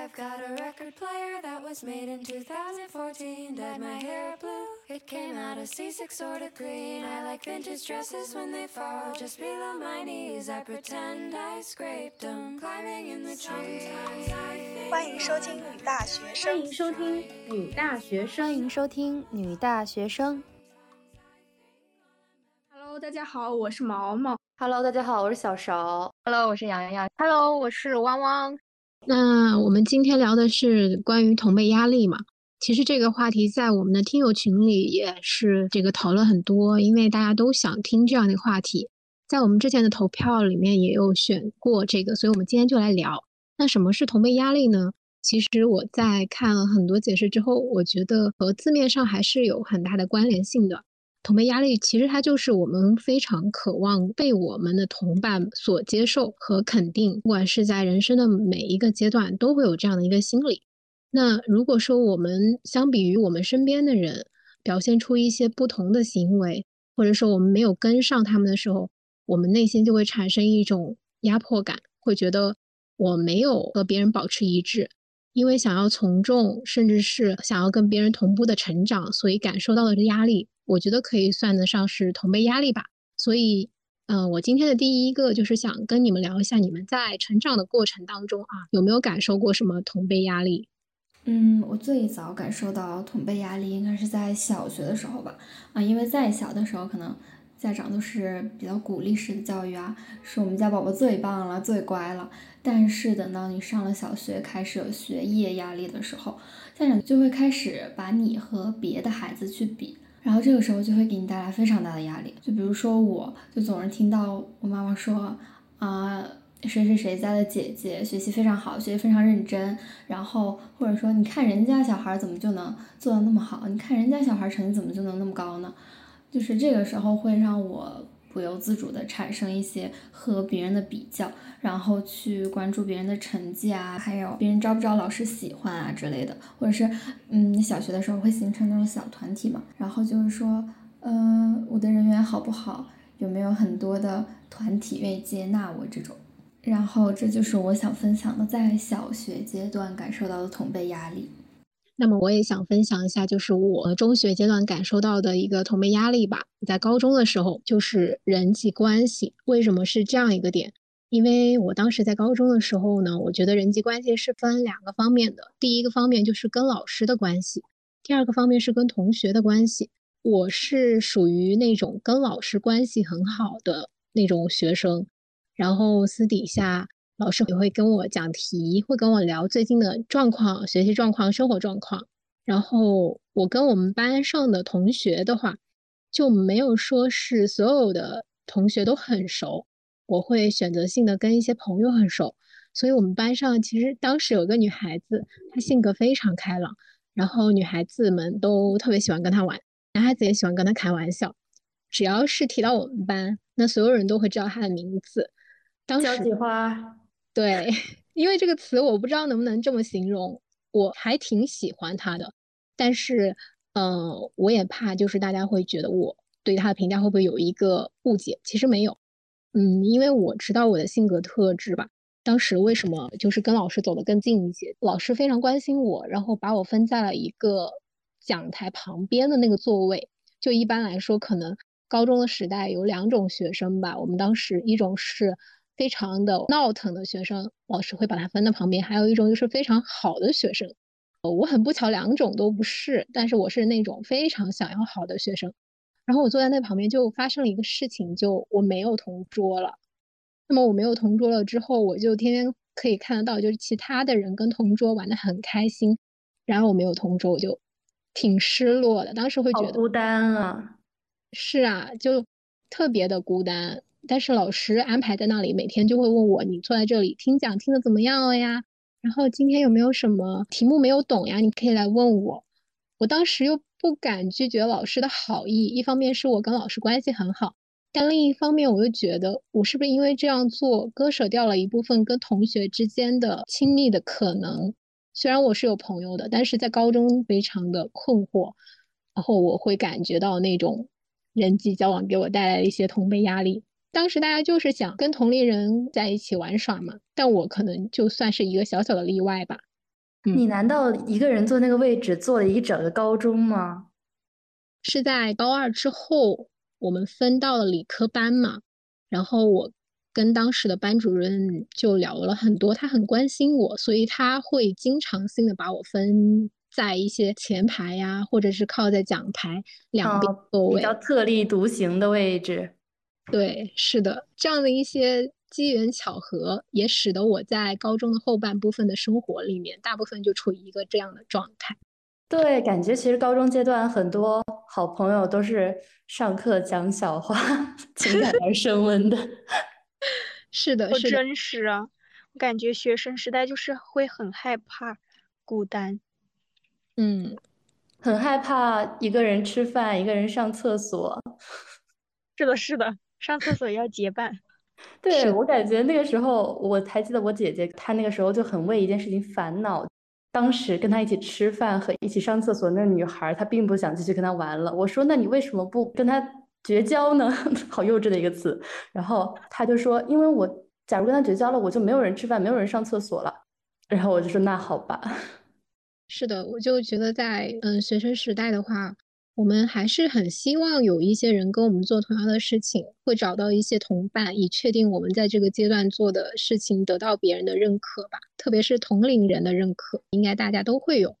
I've got a record player that was made in 2014. Dyed my hair blue, it came out a C6 sort of green. I like vintage dresses when they fall just below my knees. I pretend I scraped them, climbing in the trees. 欢迎收听女大学生，欢迎收听女大学生，欢迎收听女大学生。Hello，大家好，我是毛毛。Hello，大家好，我是小勺。Hello，我是洋洋。Hello，我是汪汪。那我们今天聊的是关于同辈压力嘛？其实这个话题在我们的听友群里也是这个讨论很多，因为大家都想听这样的话题。在我们之前的投票里面也有选过这个，所以我们今天就来聊。那什么是同辈压力呢？其实我在看了很多解释之后，我觉得和字面上还是有很大的关联性的。同辈压力其实它就是我们非常渴望被我们的同伴所接受和肯定，不管是在人生的每一个阶段都会有这样的一个心理。那如果说我们相比于我们身边的人表现出一些不同的行为，或者说我们没有跟上他们的时候，我们内心就会产生一种压迫感，会觉得我没有和别人保持一致，因为想要从众，甚至是想要跟别人同步的成长，所以感受到的压力。我觉得可以算得上是同辈压力吧，所以，嗯、我今天的第一个就是想跟你们聊一下，你们在成长的过程当中啊，有没有感受过什么同辈压力？嗯，我最早感受到同辈压力应该是在小学的时候吧，啊，因为再小的时候可能家长都是比较鼓励式的教育啊，说我们家宝宝最棒了，最乖了，但是等到你上了小学，开始有学业压力的时候，家长就会开始把你和别的孩子去比。然后这个时候就会给你带来非常大的压力，就比如说我，就总是听到我妈妈说，啊、谁谁谁家的姐姐学习非常好，学习非常认真，然后或者说你看人家小孩怎么就能做的那么好，你看人家小孩成绩怎么就能那么高呢？就是这个时候会让我不由自主的产生一些和别人的比较，然后去关注别人的成绩啊，还有别人招不招老师喜欢啊之类的，或者是，嗯，小学的时候会形成那种小团体嘛，然后就是说，呃，我的人缘好不好，有没有很多的团体愿意接纳我这种，然后这就是我想分享的，在小学阶段感受到的同辈压力。那么我也想分享一下，就是我中学阶段感受到的一个同辈压力吧。在高中的时候，就是人际关系。为什么是这样一个点？因为我当时在高中的时候呢，我觉得人际关系是分两个方面的。第一个方面就是跟老师的关系，第二个方面是跟同学的关系。我是属于那种跟老师关系很好的那种学生，然后私底下。老师也会跟我讲题，会跟我聊最近的状况、学习状况、生活状况。然后我跟我们班上的同学的话，就没有说是所有的同学都很熟，我会选择性的跟一些朋友很熟。所以我们班上其实当时有个女孩子，她性格非常开朗，然后女孩子们都特别喜欢跟她玩，男孩子也喜欢跟她开玩笑。只要是提到我们班，那所有人都会知道她的名字。当时交际花。对，因为这个词我不知道能不能这么形容，我还挺喜欢他的，但是，嗯、我也怕就是大家会觉得我对他的评价会不会有一个误解？其实没有，嗯，因为我知道我的性格特质吧。当时为什么就是跟老师走得更近一些？老师非常关心我，然后把我分在了一个讲台旁边的那个座位。就一般来说，可能高中的时代有两种学生吧，我们当时一种是。非常的闹腾的学生，老师会把他分到旁边；还有一种就是非常好的学生，我很不巧两种都不是，但是我是那种非常想要好的学生。然后我坐在那旁边，就发生了一个事情，就我没有同桌了。那么我没有同桌了之后，我就天天可以看得到，就是其他的人跟同桌玩的很开心，然后我没有同桌，我就挺失落的。当时会觉得孤单啊，是啊，就特别的孤单。但是老师安排在那里，每天就会问我：“你坐在这里听讲听得怎么样了呀？然后今天有没有什么题目没有懂呀？你可以来问我。”我当时又不敢拒绝老师的好意，一方面是我跟老师关系很好，但另一方面我又觉得我是不是因为这样做割舍掉了一部分跟同学之间的亲密的可能？虽然我是有朋友的，但是在高中非常的困惑，然后我会感觉到那种人际交往给我带来的一些同辈压力。当时大家就是想跟同龄人在一起玩耍嘛，但我可能就算是一个小小的例外吧。你难道一个人坐那个位置坐了一整个高中吗？是在高二之后，我们分到了理科班嘛，然后我跟当时的班主任就聊了很多，他很关心我，所以他会经常性的把我分在一些前排呀，或者是靠在讲台两边座位，比较特立独行的位置。对，是的，这样的一些机缘巧合，也使得我在高中的后半部分的生活里面，大部分就处于一个这样的状态。对，感觉其实高中阶段很多好朋友都是上课讲小话，情感而升温的。是的，是的，真实啊，我感觉学生时代就是会很害怕孤单。嗯，很害怕一个人吃饭，一个人上厕所。是的，是的，上厕所要结伴。对，我感觉那个时候，我还记得我姐姐，她那个时候就很为一件事情烦恼。当时跟她一起吃饭和一起上厕所那个女孩，她并不想继续跟她玩了。我说：“那你为什么不跟她绝交呢？” 好幼稚的一个词。然后她就说：“因为我假如跟她绝交了，我就没有人吃饭，没有人上厕所了。”然后我就说：“那好吧。”是的，我就觉得在嗯学生时代的话。我们还是很希望有一些人跟我们做同样的事情，会找到一些同伴，以确定我们在这个阶段做的事情得到别人的认可吧。特别是同龄人的认可，应该大家都会有。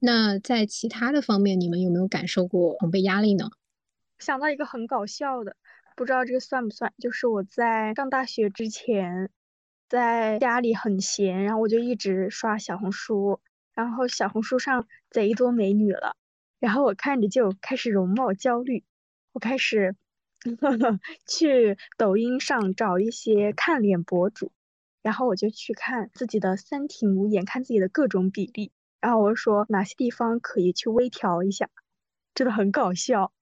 那在其他的方面，你们有没有感受过同辈压力呢？想到一个很搞笑的，不知道这个算不算？就是我在上大学之前，在家里很闲，然后我就一直刷小红书，然后小红书上贼多美女了。然后我看着就开始容貌焦虑，我开始 去抖音上找一些看脸博主，然后我就去看自己的三庭五眼，看自己的各种比例，然后我说哪些地方可以去微调一下，真的很搞笑。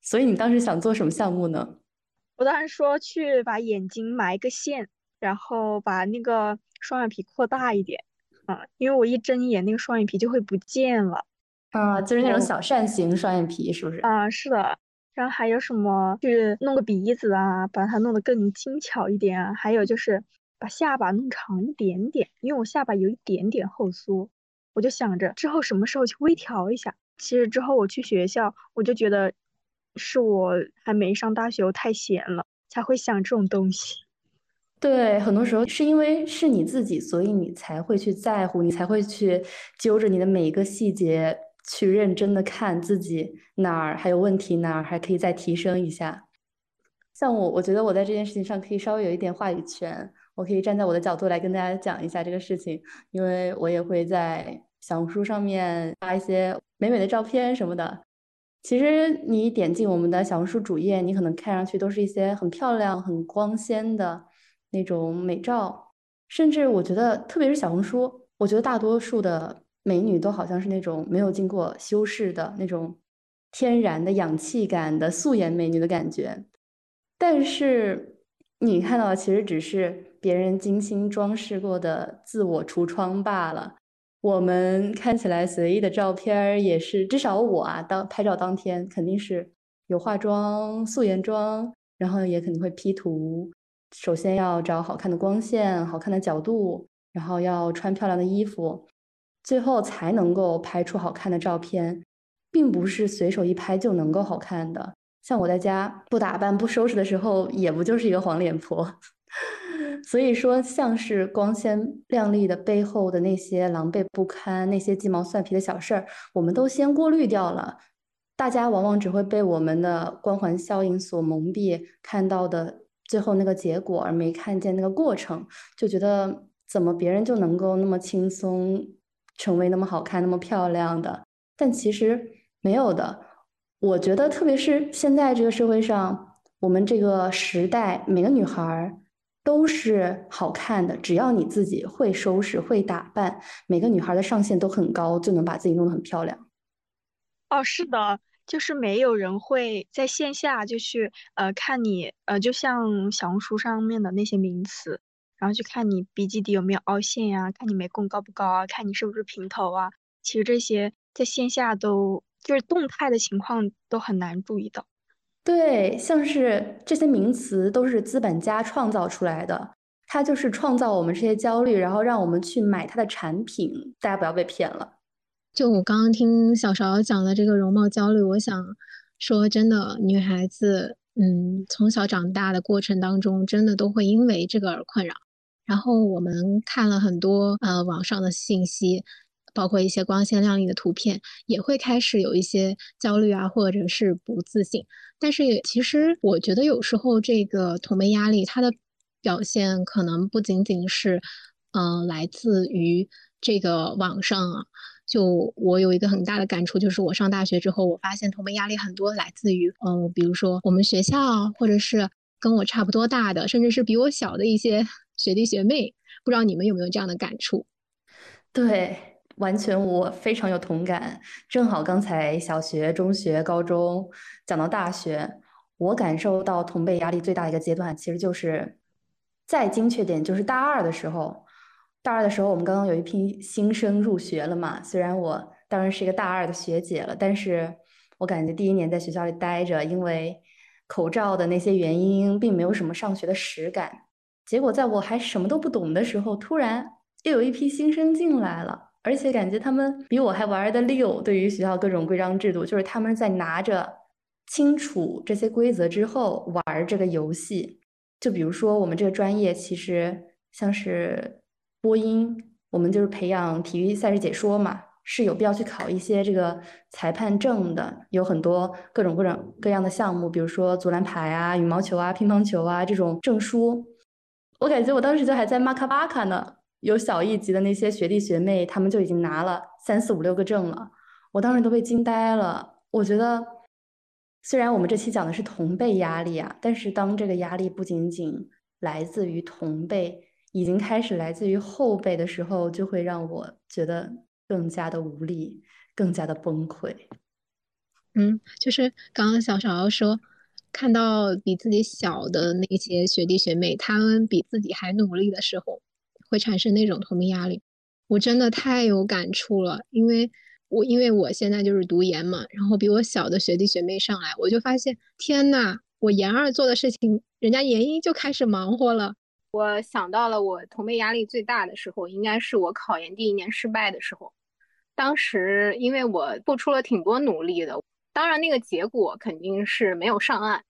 所以你当时想做什么项目呢？我当时说去把眼睛埋个线，然后把那个双眼皮扩大一点。啊，因为我一睁眼，那个双眼皮就会不见了。啊，就是那种小扇形双眼皮，是不是？啊，是的。然后还有什么，去弄个鼻子啊，把它弄得更精巧一点啊。还有就是把下巴弄长一点点，因为我下巴有一点点后缩，我就想着之后什么时候去微调一下。其实之后我去学校，我就觉得是我还没上大学，我太闲了，才会想这种东西。对，很多时候是因为是你自己，所以你才会去在乎，你才会去揪着你的每一个细节去认真的看自己哪儿还有问题，哪儿还可以再提升一下。像我，我觉得我在这件事情上可以稍微有一点话语权，我可以站在我的角度来跟大家讲一下这个事情，因为我也会在小红书上面发一些美美的照片什么的。其实你点进我们的小红书主页，你可能看上去都是一些很漂亮、很光鲜的。那种美照，甚至我觉得，特别是小红书，我觉得大多数的美女都好像是那种没有经过修饰的那种天然的氧气感的素颜美女的感觉。但是你看到的其实只是别人精心装饰过的自我橱窗罢了。我们看起来随意的照片也是，至少我啊，当拍照当天肯定是有化妆、素颜妆，然后也肯定会 P 图。首先要找好看的光线、好看的角度，然后要穿漂亮的衣服，最后才能够拍出好看的照片，并不是随手一拍就能够好看的。像我在家不打扮、不收拾的时候，也不就是一个黄脸婆。所以说，像是光鲜亮丽的背后的那些狼狈不堪、那些鸡毛蒜皮的小事儿，我们都先过滤掉了。大家往往只会被我们的光环效应所蒙蔽，看到的。最后那个结果，而没看见那个过程，就觉得怎么别人就能够那么轻松成为那么好看、那么漂亮的？但其实没有的。我觉得，特别是现在这个社会上，我们这个时代，每个女孩都是好看的。只要你自己会收拾、会打扮，每个女孩的上限都很高，就能把自己弄得很漂亮。哦，是的。就是没有人会在线下就去呃看你呃，就像小红书上面的那些名词，然后去看你鼻基底有没有凹陷呀，看你眉弓高不高啊，看你是不是平头啊。其实这些在线下都就是动态的情况都很难注意到。对，像是这些名词都是资本家创造出来的，它就是创造我们这些焦虑，然后让我们去买它的产品。大家不要被骗了。就我刚刚听小勺讲的这个容貌焦虑，我想说，真的，女孩子，嗯，从小长大的过程当中，真的都会因为这个而困扰。然后我们看了很多呃网上的信息，包括一些光鲜亮丽的图片，也会开始有一些焦虑啊，或者是不自信。但是其实我觉得有时候这个同辈压力，它的表现可能不仅仅是，嗯，来自于这个网上啊。就我有一个很大的感触，就是我上大学之后，我发现同辈压力很多来自于，嗯，比如说我们学校，或者是跟我差不多大的，甚至是比我小的一些。学弟学妹，不知道你们有没有这样的感触？对，完全我非常有同感。正好刚才小学、中学、高中讲到大学，我感受到同辈压力最大的一个阶段，其实就是再精确点，就是大二的时候。大二的时候，我们刚刚有一批新生入学了嘛。虽然我当然是一个大二的学姐了，但是我感觉第一年在学校里待着，因为口罩的那些原因，并没有什么上学的实感。结果在我还什么都不懂的时候，突然又有一批新生进来了，而且感觉他们比我还玩的溜。对于学校各种规章制度，就是他们在拿着清楚这些规则之后玩这个游戏。就比如说我们这个专业，其实像是播音，我们就是培养体育赛事解说嘛，是有必要去考一些这个裁判证的。有很多各种各种各样的项目，比如说足篮排啊、羽毛球啊、乒乓球啊这种证书。我感觉我当时就还在马卡巴卡呢，有小一级的那些学弟学妹，他们就已经拿了三四五六个证了，我当时都被惊呆了。我觉得，虽然我们这期讲的是同辈压力啊，但是当这个压力不仅仅来自于同辈，已经开始来自于后辈的时候，就会让我觉得更加的无力，更加的崩溃。嗯，就是刚刚小勺说。看到比自己小的那些学弟学妹，他们比自己还努力的时候，会产生那种同龄压力。我真的太有感触了，因为我因为我现在就是读研嘛，然后比我小的学弟学妹上来，我就发现，天呐，我研二做的事情，人家研一就开始忙活了。我想到了我同辈压力最大的时候，应该是我考研第一年失败的时候。当时因为我付出了挺多努力的。当然，那个结果肯定是没有上岸。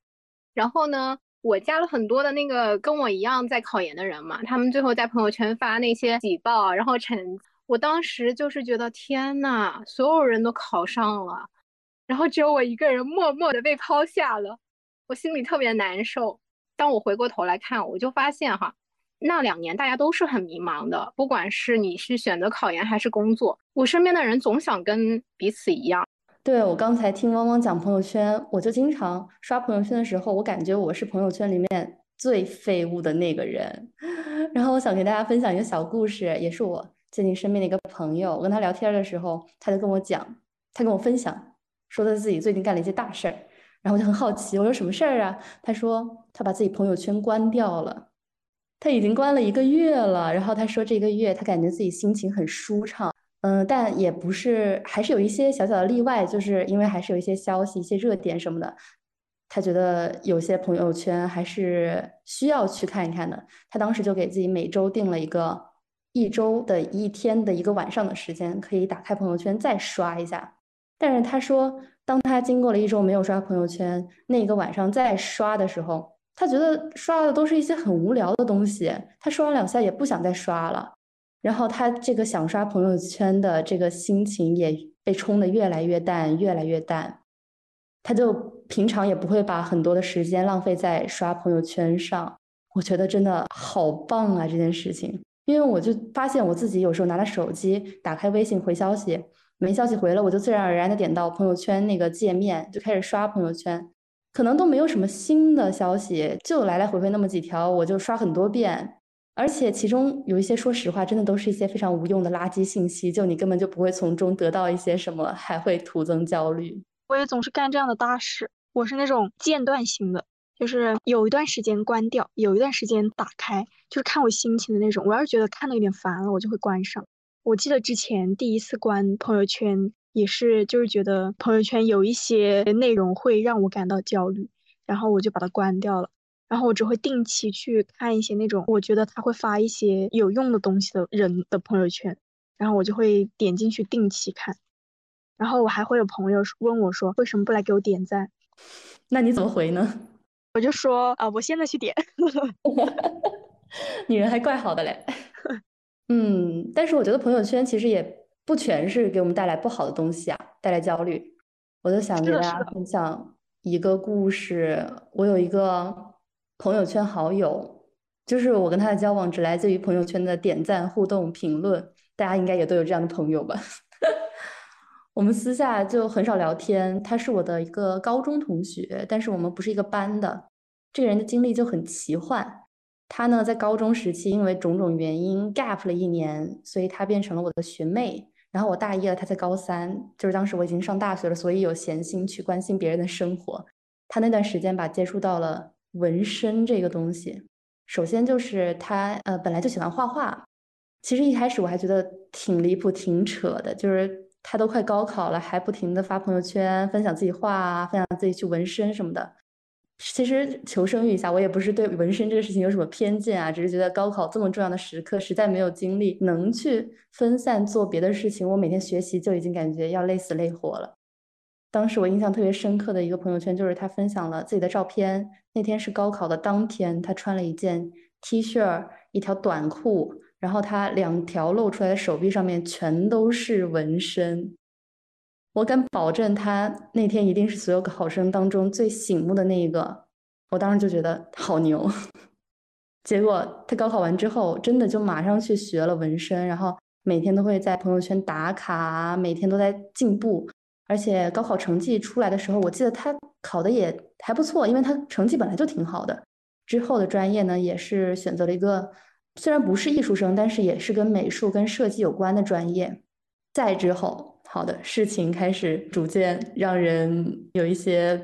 然后呢，我加了很多的那个跟我一样在考研的人嘛，他们最后在朋友圈发那些喜报，然后成，我当时就是觉得天呐，所有人都考上了，然后只有我一个人默默的被抛下了，我心里特别难受。当我回过头来看，我就发现哈，那两年大家都是很迷茫的，不管是你是选择考研还是工作，我身边的人总想跟彼此一样。对我刚才听汪汪讲朋友圈，我就经常刷朋友圈的时候，我感觉我是朋友圈里面最废物的那个人。然后我想给大家分享一个小故事，也是我最近身边的一个朋友。我跟他聊天的时候，他就跟我讲，他跟我分享，说他自己最近干了一些大事儿。然后就很好奇，我说什么事儿啊？他说他把自己朋友圈关掉了，他已经关了一个月了。然后他说这个月他感觉自己心情很舒畅。嗯，但也不是，还是有一些小小的例外，就是因为还是有一些消息、一些热点什么的，他觉得有些朋友圈还是需要去看一看的。他当时就给自己每周定了一个一周的一天的一个晚上的时间，可以打开朋友圈再刷一下。但是他说，当他经过了一周没有刷朋友圈，那个晚上再刷的时候，他觉得刷的都是一些很无聊的东西，他刷完两下也不想再刷了。然后他这个想刷朋友圈的这个心情也被冲得越来越淡，越来越淡。他就平常也不会把很多的时间浪费在刷朋友圈上。我觉得真的好棒啊这件事情，因为我就发现我自己有时候拿着手机打开微信回消息，没消息回了，我就自然而然的点到朋友圈那个界面，就开始刷朋友圈，可能都没有什么新的消息，就来来回回那么几条，我就刷很多遍。而且其中有一些，说实话，真的都是一些非常无用的垃圾信息，就你根本就不会从中得到一些什么，还会徒增焦虑。我也总是干这样的大事，我是那种间断型的，就是有一段时间关掉，有一段时间打开，就是看我心情的那种。我要是觉得看的有点烦了，我就会关上。我记得之前第一次关朋友圈，也是就是觉得朋友圈有一些内容会让我感到焦虑，然后我就把它关掉了。然后我只会定期去看一些那种我觉得他会发一些有用的东西的人的朋友圈，然后我就会点进去定期看。然后我还会有朋友问我说，为什么不来给我点赞？那你怎么回呢？我就说啊，我现在去点。女人还怪好的嘞。嗯，但是我觉得朋友圈其实也不全是给我们带来不好的东西啊，带来焦虑。我就想给大家分享一个故事。我有一个朋友圈好友，就是我跟他的交往只来自于朋友圈的点赞、互动、评论。大家应该也都有这样的朋友吧？我们私下就很少聊天。他是我的一个高中同学，但是我们不是一个班的。这个人的经历就很奇幻。他呢，在高中时期因为种种原因 gap 了一年，所以他变成了我的学妹。然后我大一了，他在高三，就是当时我已经上大学了，所以有闲心去关心别人的生活。他那段时间吧，接触到了纹身这个东西。首先就是他呃本来就喜欢画画，其实一开始我还觉得挺离谱、挺扯的，就是他都快高考了，还不停的发朋友圈分享自己画啊，分享自己去纹身什么的。其实求生欲一下，我也不是对纹身这个事情有什么偏见啊，只是觉得高考这么重要的时刻，实在没有精力能去分散做别的事情。我每天学习就已经感觉要累死累活了。当时我印象特别深刻的一个朋友圈，就是他分享了自己的照片。那天是高考的当天，他穿了一件 T 恤，一条短裤，然后他两条露出来的手臂上面全都是纹身。我敢保证，他那天一定是所有考生当中最醒目的那一个。我当时就觉得好牛。结果他高考完之后，真的就马上去学了纹身，然后每天都会在朋友圈打卡，每天都在进步。而且高考成绩出来的时候，我记得他考的也还不错，因为他成绩本来就挺好的。之后的专业呢，也是选择了一个虽然不是艺术生，但是也是跟美术跟设计有关的专业。再之后。好的，事情开始逐渐让人有一些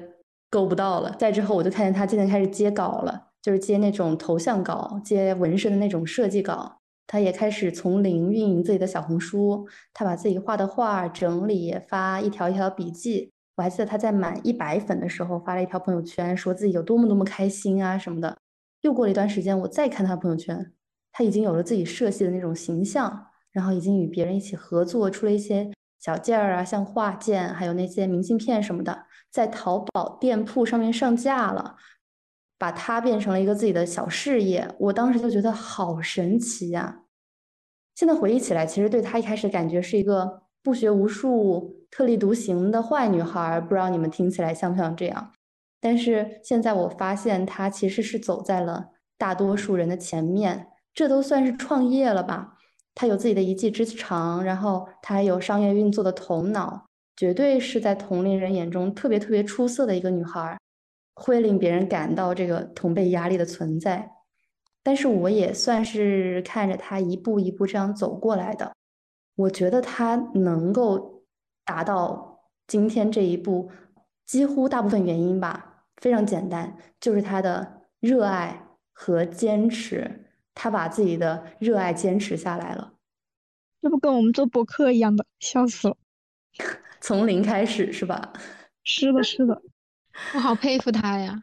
够不到了。再之后，我就看见他渐渐开始接稿了，就是接那种头像稿、接纹身的那种设计稿。他也开始从零运营自己的小红书，他把自己画的画整理，发一条一条笔记。我还记得他在满一百粉的时候发了一条朋友圈，说自己有多么多么开心啊什么的。又过了一段时间，我再看他朋友圈，他已经有了自己设计的那种形象，然后已经与别人一起合作出了一些。小件儿啊，像画件，还有那些明信片什么的，在淘宝店铺上面上架了，把它变成了一个自己的小事业。我当时就觉得好神奇呀！现在回忆起来，其实对她一开始感觉是一个不学无术、特立独行的坏女孩，不知道你们听起来像不像这样？但是现在我发现，她其实是走在了大多数人的前面，这都算是创业了吧？她有自己的一技之长，然后她还有商业运作的头脑，绝对是在同龄人眼中特别特别出色的一个女孩，会令别人感到这个同辈压力的存在。但是我也算是看着她一步一步这样走过来的，我觉得她能够达到今天这一步，几乎大部分原因吧，非常简单，就是她的热爱和坚持。他把自己的热爱坚持下来了，这不跟我们做博客一样的，笑死了。从零开始是吧？是的，是的，我好佩服她呀。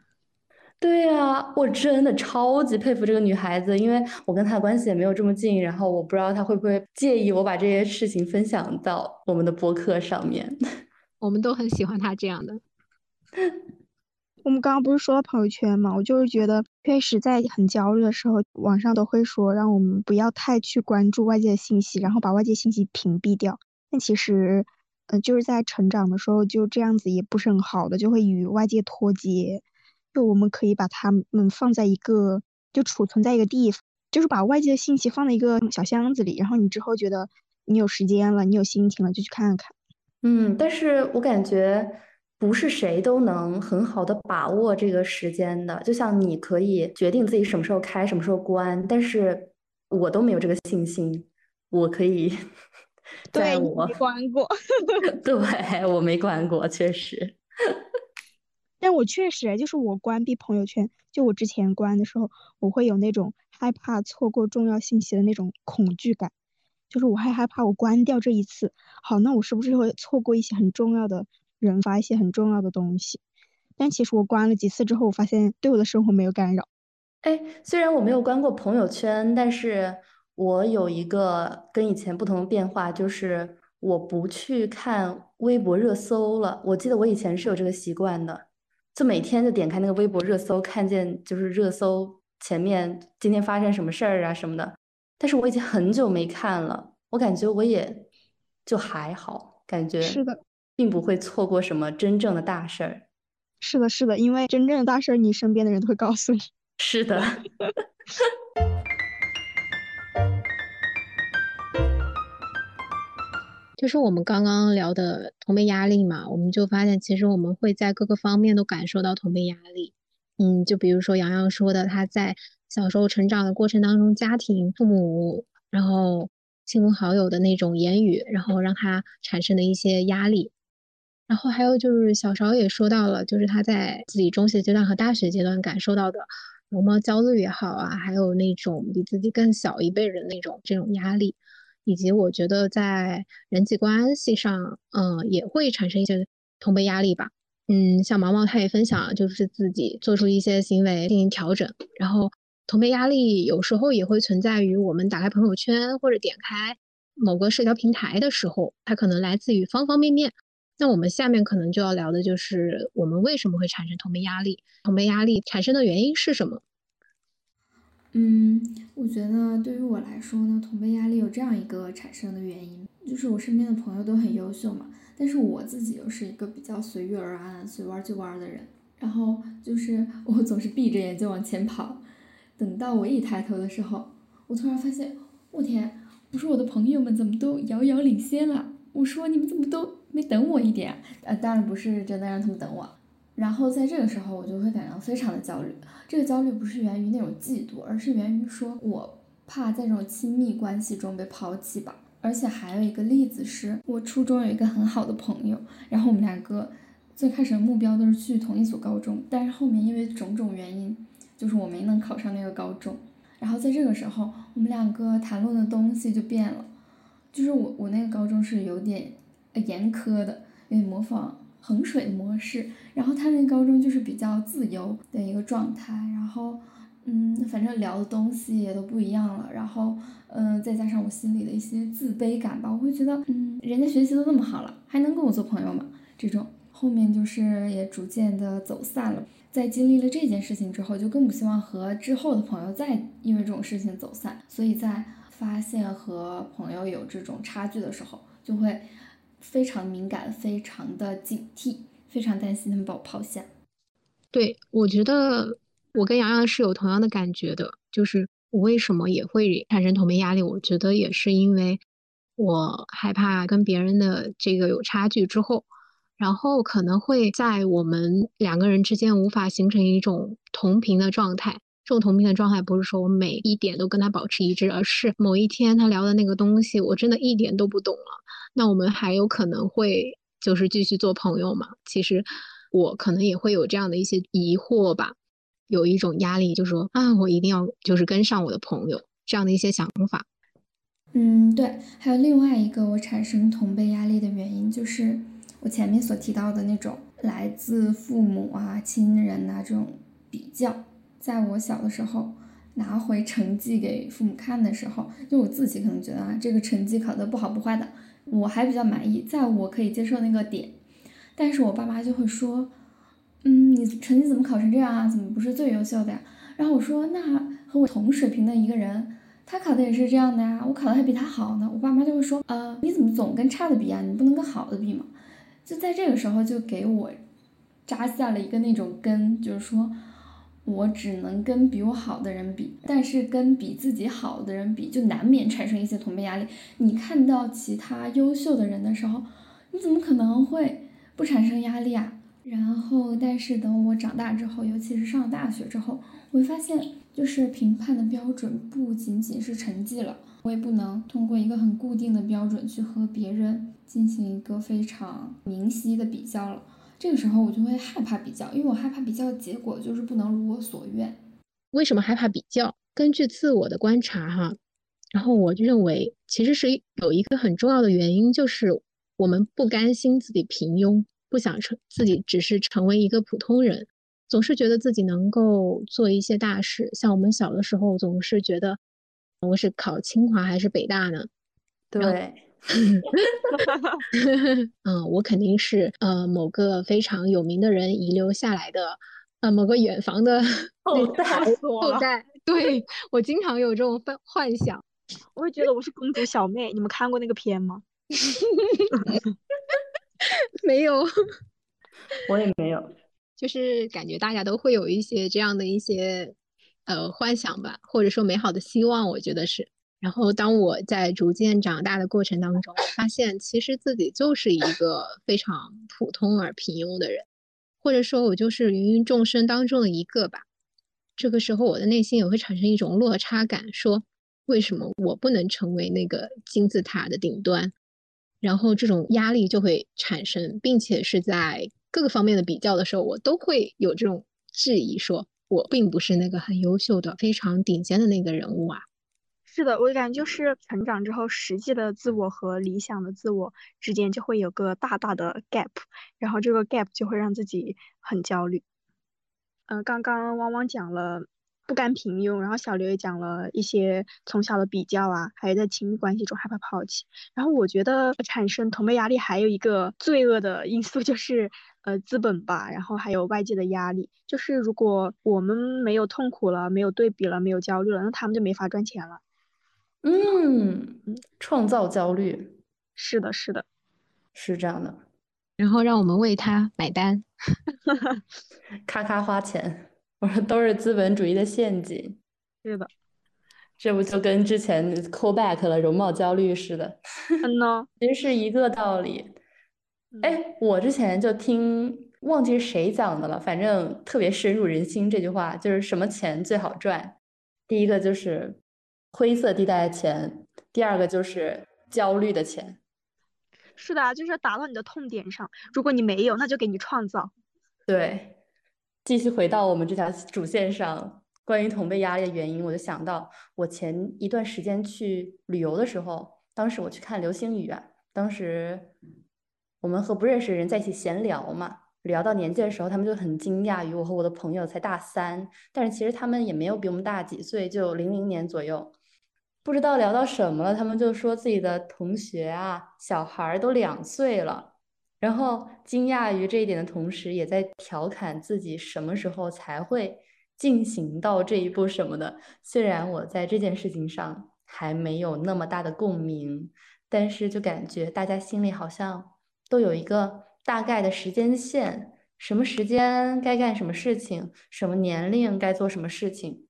对呀，我真的超级佩服这个女孩子，因为我跟她的关系也没有这么近，然后我不知道她会不会介意我把这些事情分享到我们的博客上面。我们都很喜欢她这样的。我们刚刚不是说到朋友圈嘛？我就是觉得，确实在很焦虑的时候，网上都会说让我们不要太去关注外界的信息，然后把外界信息屏蔽掉。但其实，嗯，就是在成长的时候就这样子也不是很好的，就会与外界脱节。就我们可以把它们放在一个，就储存在一个地方，就是把外界的信息放在一个小箱子里，然后你之后觉得你有时间了，你有心情了，就去看看。嗯，但是我感觉。不是谁都能很好的把握这个时间的，就像你可以决定自己什么时候开，什么时候关，但是我都没有这个信心，我可以 对我关过，对我没关过，确实，但我确实就是我关闭朋友圈，就我之前关的时候，我会有那种害怕错过重要信息的那种恐惧感，就是我还害怕我关掉这一次，好，那我是不是会错过一些很重要的？人发一些很重要的东西，但其实我关了几次之后，我发现对我的生活没有干扰。哎，虽然我没有关过朋友圈，但是我有一个跟以前不同的变化，就是我不去看微博热搜了。我记得我以前是有这个习惯的，就每天就点开那个微博热搜，看见就是热搜前面今天发生什么事儿啊什么的。但是我已经很久没看了，我感觉我也就还好，感觉是的，并不会错过什么真正的大事儿。是的，是的，因为真正的大事儿，你身边的人都会告诉你。是的。就是我们刚刚聊的同辈压力嘛，我们就发现其实我们会在各个方面都感受到同辈压力。嗯，就比如说洋洋说的，他在小时候成长的过程当中，家庭、父母，然后亲朋好友的那种言语，然后让他产生的一些压力。然后还有就是小勺也说到了，就是他在自己中学阶段和大学阶段感受到的。容貌焦虑也好啊，还有那种比自己更小一辈人那种这种压力，以及我觉得在人际关系上，嗯，也会产生一些同辈压力吧。嗯，像毛毛他也分享，就是自己做出一些行为进行调整。然后同辈压力有时候也会存在于我们打开朋友圈或者点开某个社交平台的时候，它可能来自于方方面面。那我们下面可能就要聊的就是我们为什么会产生同辈压力，同辈压力产生的原因是什么？嗯，我觉得对于我来说呢，同辈压力有这样一个产生的原因，就是我身边的朋友都很优秀嘛，但是我自己又是一个比较随遇而安、随玩就玩的人，然后就是 我总是闭着眼睛往前跑，等到我一抬头的时候，我突然发现，我天，我说我的朋友们怎么都遥遥领先了？我说你们怎么都？没等我一点，呃，当然不是真的让他们等我。然后在这个时候，我就会感到非常的焦虑。这个焦虑不是源于那种嫉妒，而是源于说我怕在这种亲密关系中被抛弃吧。而且还有一个例子是，我初中有一个很好的朋友，然后我们两个最开始的目标都是去同一所高中，但是后面因为种种原因，就是我没能考上那个高中。然后在这个时候，我们两个谈论的东西就变了，就是我我那个高中是有点。严苛的，因为模仿衡水模式，然后他那高中就是比较自由的一个状态，然后，嗯，反正聊的东西也都不一样了，然后，嗯，再加上我心里的一些自卑感吧，我会觉得，嗯，人家学习都那么好了，还能跟我做朋友吗？这种后面就是也逐渐的走散了，在经历了这件事情之后，就更不希望和之后的朋友再因为这种事情走散，所以在发现和朋友有这种差距的时候，就会。非常敏感，非常的警惕，非常担心他们把我抛下。对，我觉得我跟洋洋是有同样的感觉的，就是我为什么也会产生同辈压力？我觉得也是因为我害怕跟别人的这个有差距之后，然后可能会在我们两个人之间无法形成一种同频的状态。这种同频的状态不是说我每一点都跟他保持一致，而是某一天他聊的那个东西，我真的一点都不懂了。那我们还有可能会就是继续做朋友吗？其实我可能也会有这样的一些疑惑吧，有一种压力，就说啊，我一定要就是跟上我的朋友这样的一些想法。嗯，对。还有另外一个我产生同辈压力的原因，就是我前面所提到的那种来自父母啊、亲人呐这种比较。在我小的时候，拿回成绩给父母看的时候，就我自己可能觉得啊，这个成绩考得不好不坏的。我还比较满意，在我可以接受那个点，但是我爸妈就会说，嗯，你成绩怎么考成这样啊？怎么不是最优秀的呀？然后我说，那和我同水平的一个人，他考的也是这样的呀，我考的还比他好呢。我爸妈就会说，呃，你怎么总跟差的比啊？你不能跟好的比吗？就在这个时候，就给我扎下了一个那种根，就是说。我只能跟比我好的人比，但是跟比自己好的人比，就难免产生一些同辈压力。你看到其他优秀的人的时候，你怎么可能会不产生压力啊？然后，但是等我长大之后，尤其是上了大学之后，我会发现，就是评判的标准不仅仅是成绩了，我也不能通过一个很固定的标准去和别人进行一个非常明晰的比较了。这个时候我就会害怕比较，因为我害怕比较结果就是不能如我所愿。为什么害怕比较？根据自我的观察哈，然后我认为其实是有一个很重要的原因，就是我们不甘心自己平庸，不想成自己只是成为一个普通人，总是觉得自己能够做一些大事。像我们小的时候，总是觉得我是考清华还是北大呢？对，嗯，我肯定是呃某个非常有名的人遗留下来的，呃某个远房的后代后代。对我经常有这种幻幻想，我会觉得我是公主小妹。你们看过那个片吗？没有，我也没有。就是感觉大家都会有一些这样的一些呃幻想吧，或者说美好的希望，我觉得是。然后当我在逐渐长大的过程当中，发现其实自己就是一个非常普通而平庸的人，或者说我就是芸芸众生当中的一个吧。这个时候，我的内心也会产生一种落差感，说为什么我不能成为那个金字塔的顶端？然后这种压力就会产生，并且是在各个方面的比较的时候，我都会有这种质疑，说我并不是那个很优秀的、非常顶尖的那个人物啊。是的，我感觉就是成长之后，实际的自我和理想的自我之间就会有个大大的 gap，然后这个 gap 就会让自己很焦虑。嗯，刚刚汪汪讲了不甘平庸，然后小刘也讲了一些从小的比较啊，还有在亲密关系中害怕抛弃。然后我觉得产生同辈压力还有一个罪恶的因素就是呃资本吧，然后还有外界的压力。就是如果我们没有痛苦了，没有对比了，没有焦虑了，那他们就没法赚钱了。嗯，创造焦虑，是的，是的，是这样的。然后让我们为他买单，咔咔花钱，我说都是资本主义的陷阱。是的，这不就跟之前 call back 了容貌焦虑似的？嗯呢，其实是一个道理。哎，我之前就听忘记是谁讲的了，反正特别深入人心。这句话就是什么钱最好赚？第一个就是灰色地带的钱，第二个就是焦虑的钱。是的，就是打到你的痛点上。如果你没有，那就给你创造。对，继续回到我们这条主线上，关于同辈压力的原因，我就想到我前一段时间去旅游的时候，当时我去看流星雨啊。当时我们和不认识的人在一起闲聊嘛，聊到年纪的时候，他们就很惊讶于我和我的朋友才大三，但是其实他们也没有比我们大几岁，就零零年左右。不知道聊到什么了，他们就说自己的同学啊，小孩都两岁了，然后惊讶于这一点的同时，也在调侃自己什么时候才会进行到这一步什么的。虽然我在这件事情上还没有那么大的共鸣，但是就感觉大家心里好像都有一个大概的时间线，什么时间该干什么事情，什么年龄该做什么事情，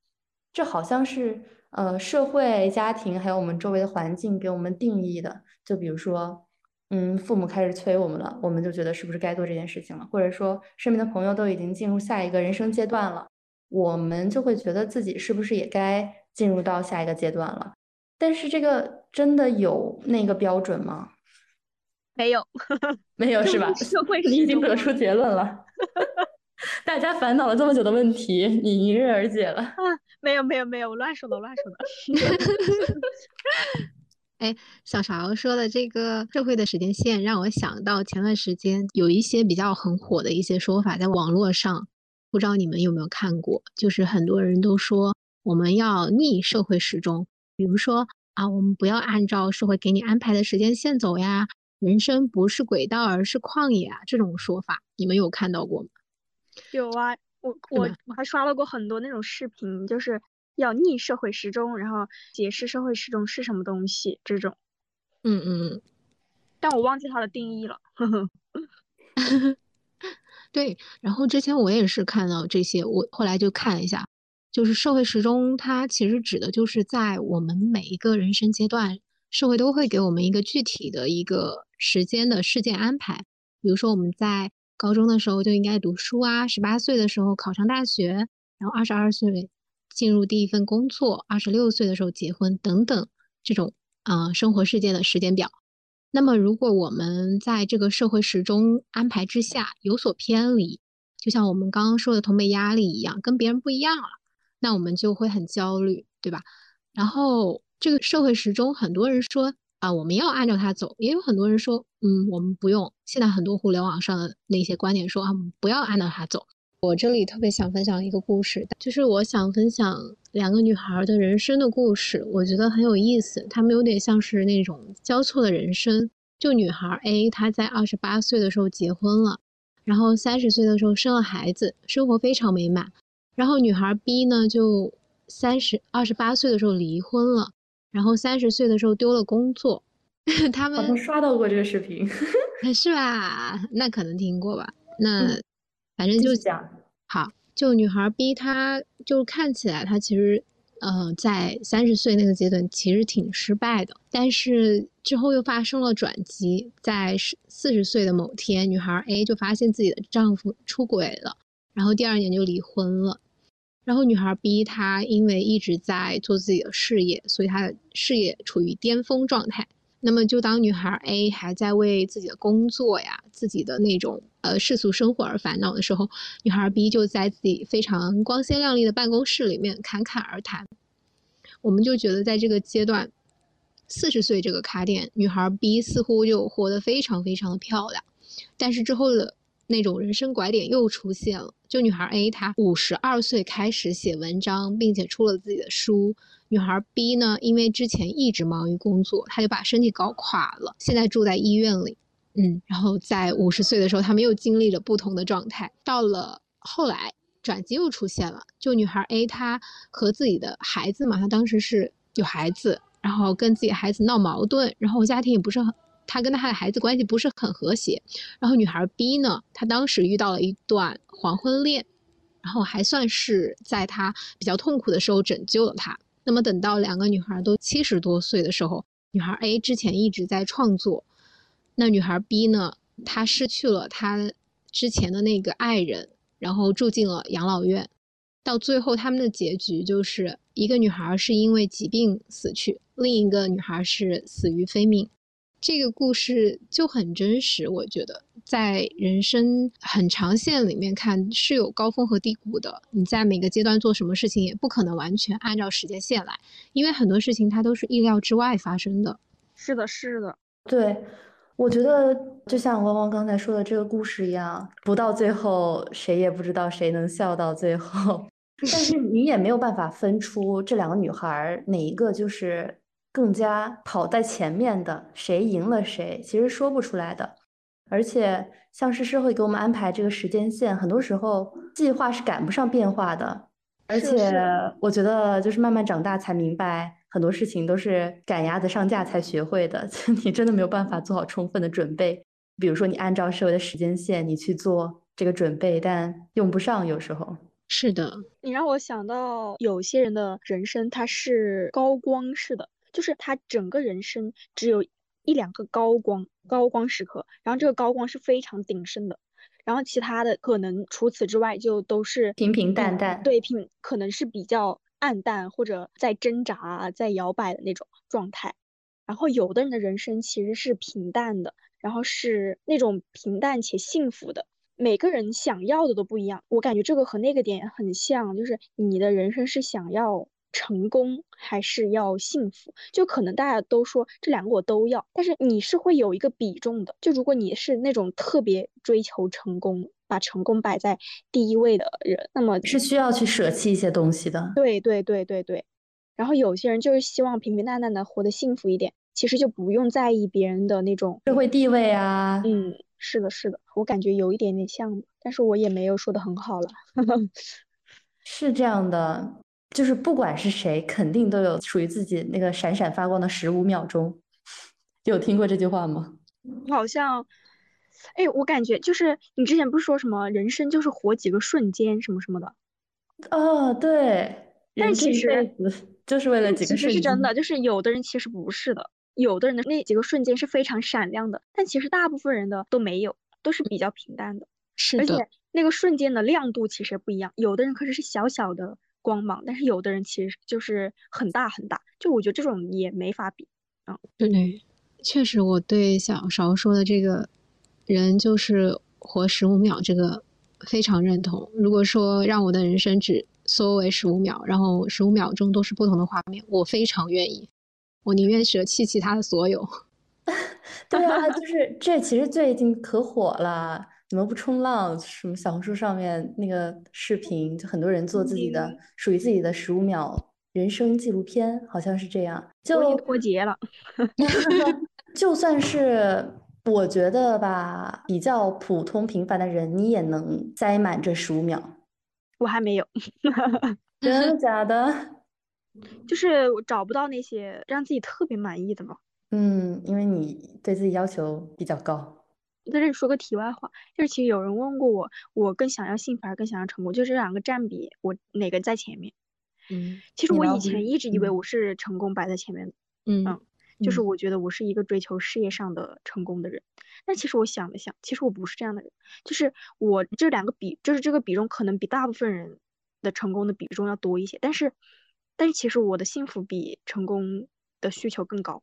这好像是。呃，社会、家庭还有我们周围的环境给我们定义的，就比如说，嗯，父母开始催我们了，我们就觉得是不是该做这件事情了，或者说身边的朋友都已经进入下一个人生阶段了，我们就会觉得自己是不是也该进入到下一个阶段了？但是这个真的有那个标准吗？没有，没有是吧？社会你已经得出结论了。大家烦恼了这么久的问题，你迎刃而解了。啊，没有没有没有，我乱说的乱说的。哎，小勺说的这个社会的时间线，让我想到前段时间有一些比较很火的一些说法，在网络上，不知道你们有没有看过？就是很多人都说我们要逆社会时钟，比如说啊，我们不要按照社会给你安排的时间线走呀，人生不是轨道而是旷野啊，这种说法，你们有看到过吗？有啊，我我我还刷到过很多那种视频，就是要逆社会时钟，然后解释社会时钟是什么东西这种。嗯嗯嗯，但我忘记它的定义了。对，然后之前我也是看到这些，我后来就看了一下，就是社会时钟，它其实指的就是在我们每一个人生阶段，社会都会给我们一个具体的一个时间的事件安排，比如说我们在。高中的时候就应该读书啊，十八岁的时候考上大学，然后二十二岁进入第一份工作，二十六岁的时候结婚等等这种啊生活事件的时间表。那么如果我们在这个社会时钟安排之下有所偏离，就像我们刚刚说的同辈压力一样，跟别人不一样了，那我们就会很焦虑，对吧？然后这个社会时钟，很多人说。啊，我们要按照它走，也有很多人说，嗯，我们不用。现在很多互联网上的那些观点说啊，不要按照它走。我这里特别想分享一个故事，就是我想分享两个女孩的人生的故事，我觉得很有意思。她们有点像是那种交错的人生。就女孩 A，她在二十八岁的时候结婚了，然后三十岁的时候生了孩子，生活非常美满。然后女孩 B 呢，就三十二十八岁的时候离婚了，然后三十岁的时候丢了工作。他们好像刷到过这个视频，是吧？那可能听过吧？那。反正就讲好，就女孩 B，她就看起来她其实，呃，在三十岁那个阶段其实挺失败的，但是之后又发生了转机，在四十岁的某天，女孩 A 就发现自己的丈夫出轨了，然后第二年就离婚了，然后女孩 B 她因为一直在做自己的事业，所以她的事业处于巅峰状态。那么，就当女孩 A 还在为自己的工作呀、自己的那种呃世俗生活而烦恼的时候，女孩 B 就在自己非常光鲜亮丽的办公室里面侃侃而谈。我们就觉得，在这个阶段，四十岁这个卡点，女孩 B 似乎就活得非常非常的漂亮。但是之后的那种人生拐点又出现了，就女孩 A 她五十二岁开始写文章，并且出了自己的书。女孩 B 呢，因为之前一直忙于工作，她就把身体搞垮了，现在住在医院里。嗯，然后在五十岁的时候，他们又经历了不同的状态。到了后来，转机又出现了。就女孩 A，她和自己的孩子嘛，她当时是有孩子，然后跟自己孩子闹矛盾，然后家庭也不是很，她跟她的孩子关系不是很和谐。然后女孩 B 呢，她当时遇到了一段黄昏恋，然后还算是在她比较痛苦的时候拯救了她。那么等到两个女孩都七十多岁的时候，女孩 A 之前一直在创作，那女孩 B 呢，她失去了她之前的那个爱人，然后住进了养老院。到最后，他们的结局就是一个女孩是因为疾病死去，另一个女孩是死于非命。这个故事就很真实，我觉得在人生很长线里面看是有高峰和低谷的。你在每个阶段做什么事情，也不可能完全按照时间线来，因为很多事情它都是意料之外发生的。是的，是的，对，我觉得就像汪汪刚才说的这个故事一样，不到最后谁也不知道谁能笑到最后，但是你也没有办法分出这两个女孩哪一个就是。更加跑在前面的谁赢了谁，其实说不出来的。而且像是社会给我们安排这个时间线，很多时候计划是赶不上变化的。而且我觉得就是慢慢长大才明白，很多事情都是赶鸭子上架才学会的。你真的没有办法做好充分的准备。比如说你按照社会的时间线，你去做这个准备，但用不上，有时候是的。你让我想到有些人的人生，他是高光式的。就是他整个人生只有一两个高光高光时刻，然后这个高光是非常鼎盛的，然后其他的可能除此之外就都是平平淡淡，对平可能是比较暗淡或者在挣扎在摇摆的那种状态。然后有的人的人生其实是平淡的，然后是那种平淡且幸福的。每个人想要的都不一样，我感觉这个和那个点很像，就是你的人生是想要。成功还是要幸福，就可能大家都说这两个我都要，但是你是会有一个比重的。就如果你是那种特别追求成功，把成功摆在第一位的人，那么是需要去舍弃一些东西的。对对对对对。然后有些人就是希望平平淡淡的活得幸福一点，其实就不用在意别人的那种社会地位啊。嗯，是的，是的，我感觉有一点点像，但是我也没有说的很好了。是这样的。就是不管是谁，肯定都有属于自己那个闪闪发光的十五秒钟。有听过这句话吗？好像，哎，我感觉就是你之前不是说什么人生就是活几个瞬间什么什么的？哦，对。但其实就是为了几个瞬间。其实是真的，就是有的人其实不是的，有的人的那几个瞬间是非常闪亮的，但其实大部分人的都没有，都是比较平淡的。是的。而且那个瞬间的亮度其实不一样，有的人可是是小小的。光芒，但是有的人其实就是很大很大，就我觉得这种也没法比啊。对，确实，我对小勺说的这个人就是活十五秒这个非常认同。如果说让我的人生只缩为十五秒，然后十五秒钟都是不同的画面，我非常愿意，我宁愿舍弃其他的所有。对啊，就是这其实最近可火了。怎么不冲浪？什么小红书上面那个视频，就很多人做自己的属于自己的十五秒人生纪录片，好像是这样。就脱节了。就算是我觉得吧，比较普通平凡的人，你也能塞满这十五秒。我还没有。真的假的？就是我找不到那些让自己特别满意的嘛。嗯，因为你对自己要求比较高。在这里说个题外话，就是其实有人问过我，我更想要幸福还是更想要成功？就这两个占比，我哪个在前面？嗯，其实我以前一直以为我是成功摆在前面的。嗯嗯，就是我觉得我是一个追求事业上的成功的人。但其实我想了想，其实我不是这样的人。就是我这两个比，就是这个比重可能比大部分人的成功的比重要多一些。但是，但是其实我的幸福比成功的需求更高。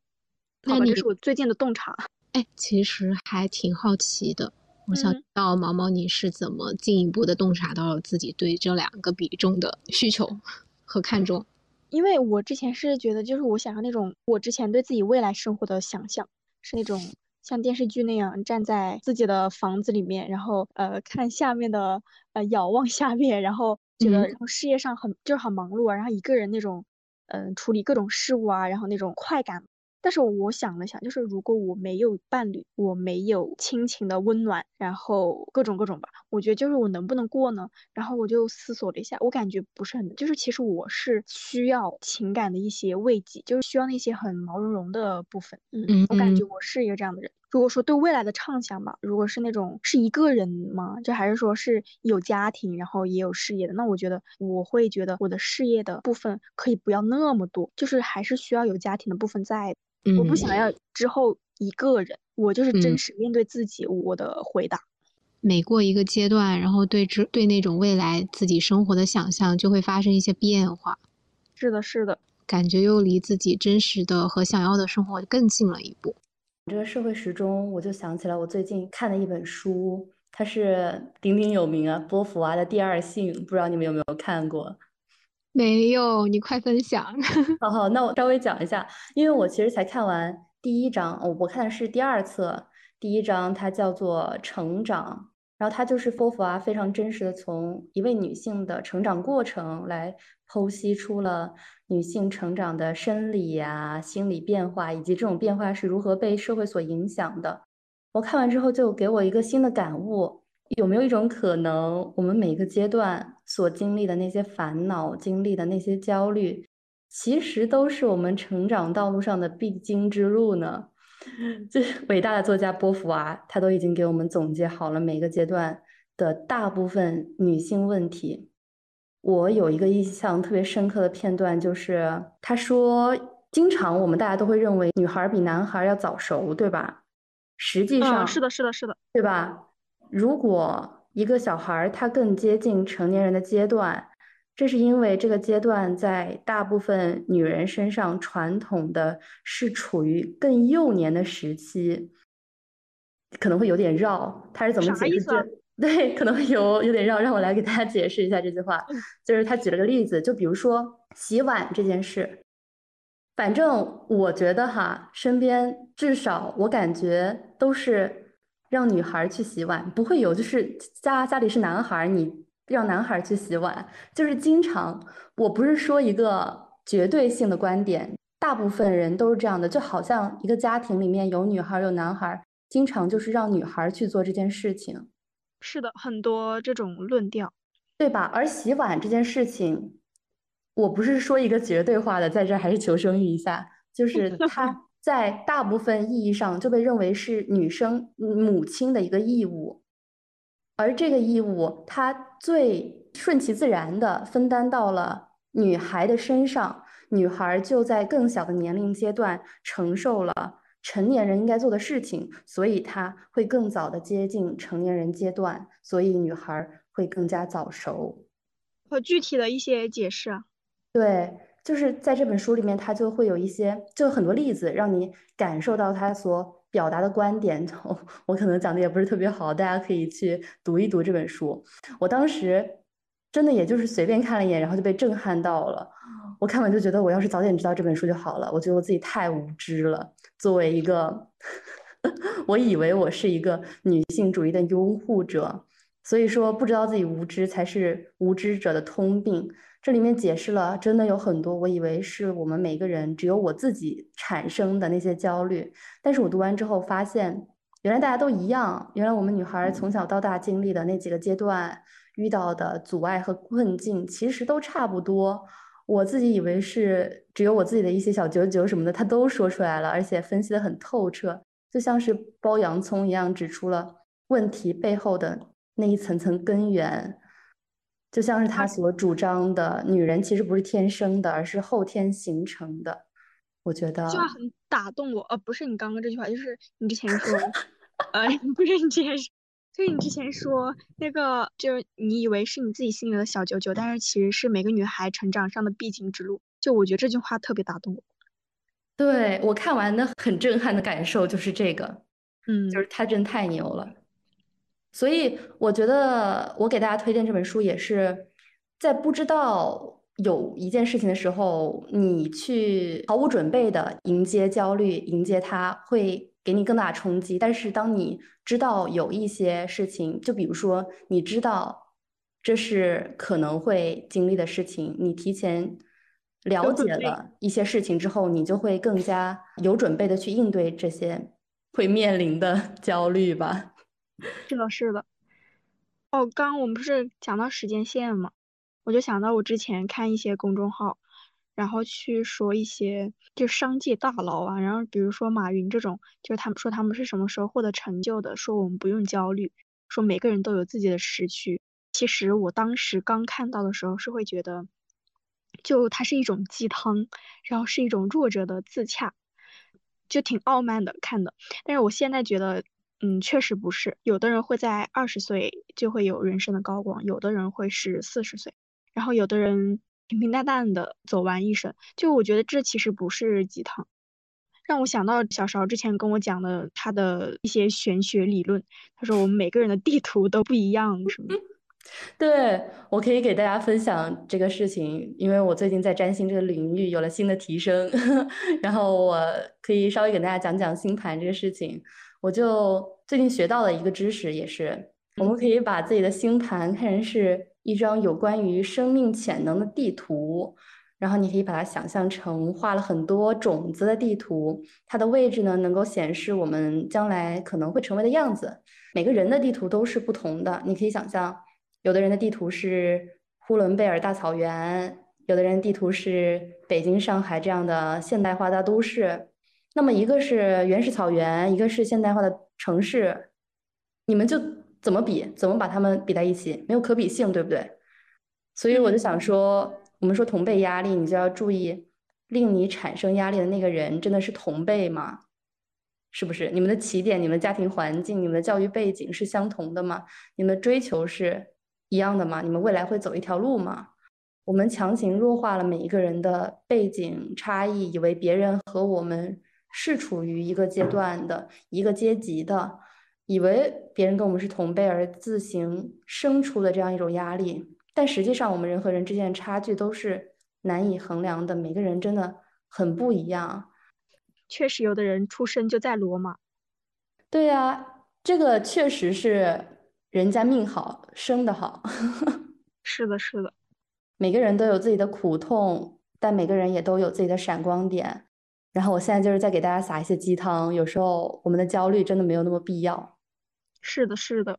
好吧，这是我最近的洞察。哎，其实还挺好奇的，我想知道毛毛你是怎么进一步的洞察到了自己对这两个比重的需求和看重？因为我之前是觉得，就是我想要那种我之前对自己未来生活的想象，是那种像电视剧那样站在自己的房子里面，然后呃看下面的呃遥望下面，然后觉得然后事业上很就是很忙碌啊，然后一个人那种嗯处理各种事务啊，然后那种快感。但是我想了想，就是如果我没有伴侣，我没有亲情的温暖，然后各种各种吧，我觉得就是我能不能过呢？然后我就思索了一下，我感觉不是很，就是其实我是需要情感的一些慰藉，就是需要那些很毛茸茸的部分。嗯嗯，我感觉我是一个这样的人。如果说对未来的畅想吧，如果是那种是一个人吗？就还是说是有家庭，然后也有事业的，那我觉得我会觉得我的事业的部分可以不要那么多，就是还是需要有家庭的部分在。我不想要之后一个人，我就是真实面对自己。我的回答，每过一个阶段，然后对之对那种未来自己生活的想象就会发生一些变化。是的，是的，感觉又离自己真实的和想要的生活更近了一步。这个社会时钟，我就想起来我最近看的一本书，它是鼎鼎有名啊，波伏娃的《第二性》，不知道你们有没有看过？没有，你快分享。好好，那我稍微讲一下，因为我其实才看完第一章，我我看的是第二册，第一章它叫做成长，然后它就是波伏娃非常真实的从一位女性的成长过程来剖析出了女性成长的生理呀、心理变化，以及这种变化是如何被社会所影响的。我看完之后就给我一个新的感悟。有没有一种可能，我们每一个阶段所经历的那些烦恼、经历的那些焦虑，其实都是我们成长道路上的必经之路呢？这伟大的作家波伏娃，他都已经给我们总结好了每个阶段的大部分女性问题。我有一个印象特别深刻的片段，就是他说，经常我们大家都会认为女孩比男孩要早熟，对吧？实际上，是的，是的，是的，对吧？如果一个小孩他更接近成年人的阶段，这是因为这个阶段在大部分女人身上传统的是处于更幼年的时期，可能会有点绕。他是怎么解释这？对，可能会有有点绕，让我来给大家解释一下这句话。就是他举了个例子，就比如说洗碗这件事，反正我觉得哈，身边至少我感觉都是。让女孩去洗碗，不会有就是家家里是男孩，你让男孩去洗碗，就是经常。我不是说一个绝对性的观点，大部分人都是这样的，就好像一个家庭里面有女孩有男孩，经常就是让女孩去做这件事情。是的，很多这种论调，对吧？而洗碗这件事情，我不是说一个绝对化的，在这还是求生欲一下，就是 他。在大部分意义上就被认为是女生母亲的一个义务，而这个义务，它最顺其自然的分担到了女孩的身上。女孩就在更小的年龄阶段承受了成年人应该做的事情，所以她会更早的接近成年人阶段，所以女孩会更加早熟。和具体的一些解释啊，对。就是在这本书里面，他就会有一些，就很多例子，让你感受到他所表达的观点。我可能讲的也不是特别好，大家可以去读一读这本书。我当时真的也就是随便看了一眼，然后就被震撼到了。我看完就觉得，我要是早点知道这本书就好了。我觉得我自己太无知了。作为一个 我以为我是一个女性主义的拥护者，所以说不知道自己无知才是无知者的通病。这里面解释了真的有很多，我以为是我们每个人只有我自己产生的那些焦虑，但是我读完之后发现，原来大家都一样。原来我们女孩从小到大经历的那几个阶段遇到的阻碍和困境，其实都差不多。我自己以为是只有我自己的一些小九九什么的，他都说出来了，而且分析的很透彻，就像是剥洋葱一样，指出了问题背后的那一层层根源。就像是他所主张的，女人其实不是天生的，而是后天形成的。我觉得这句话很打动我。呃，不是你刚刚这句话，就是你之前说，呃，不是你之前说。就是你之前说那个，就是你以为是你自己心里的小九九，但是其实是每个女孩成长上的必经之路。就我觉得这句话特别打动我。对我看完的很震撼的感受就是这个，嗯，就是他真太牛了。所以我觉得我给大家推荐这本书，也是在不知道有一件事情的时候，你去毫无准备的迎接焦虑，迎接它会。给你更大冲击，但是当你知道有一些事情，就比如说你知道这是可能会经历的事情，你提前了解了一些事情之后，你就会更加有准备的去应对这些会面临的焦虑吧。是的，是的。哦，刚刚我们不是讲到时间线吗？我就想到我之前看一些公众号。然后去说一些就商界大佬啊，然后比如说马云这种，就是他们说他们是什么时候获得成就的，说我们不用焦虑，说每个人都有自己的时区。其实我当时刚看到的时候是会觉得，就它是一种鸡汤，然后是一种弱者的自洽，就挺傲慢的看的。但是我现在觉得，嗯，确实不是，有的人会在二十岁就会有人生的高光，有的人会是四十岁，然后有的人。平平淡淡的走完一生，就我觉得这其实不是鸡汤，让我想到小勺之前跟我讲的他的一些玄学理论。他说我们每个人的地图都不一样，什么？对我可以给大家分享这个事情，因为我最近在占星这个领域有了新的提升，然后我可以稍微给大家讲讲星盘这个事情。我就最近学到了一个知识，也是我们可以把自己的星盘看成是。一张有关于生命潜能的地图，然后你可以把它想象成画了很多种子的地图，它的位置呢能够显示我们将来可能会成为的样子。每个人的地图都是不同的，你可以想象，有的人的地图是呼伦贝尔大草原，有的人地图是北京、上海这样的现代化大都市。那么一个是原始草原，一个是现代化的城市，你们就。怎么比？怎么把它们比在一起？没有可比性，对不对？所以我就想说，我们说同辈压力，你就要注意，令你产生压力的那个人真的是同辈吗？是不是？你们的起点、你们的家庭环境、你们的教育背景是相同的吗？你们的追求是一样的吗？你们未来会走一条路吗？我们强行弱化了每一个人的背景差异，以为别人和我们是处于一个阶段的一个阶级的。以为别人跟我们是同辈而自行生出的这样一种压力，但实际上我们人和人之间的差距都是难以衡量的。每个人真的很不一样。确实，有的人出生就在罗马。对呀，这个确实是人家命好，生的好。是的，是的。每个人都有自己的苦痛，但每个人也都有自己的闪光点。然后我现在就是在给大家撒一些鸡汤。有时候我们的焦虑真的没有那么必要。是的，是的，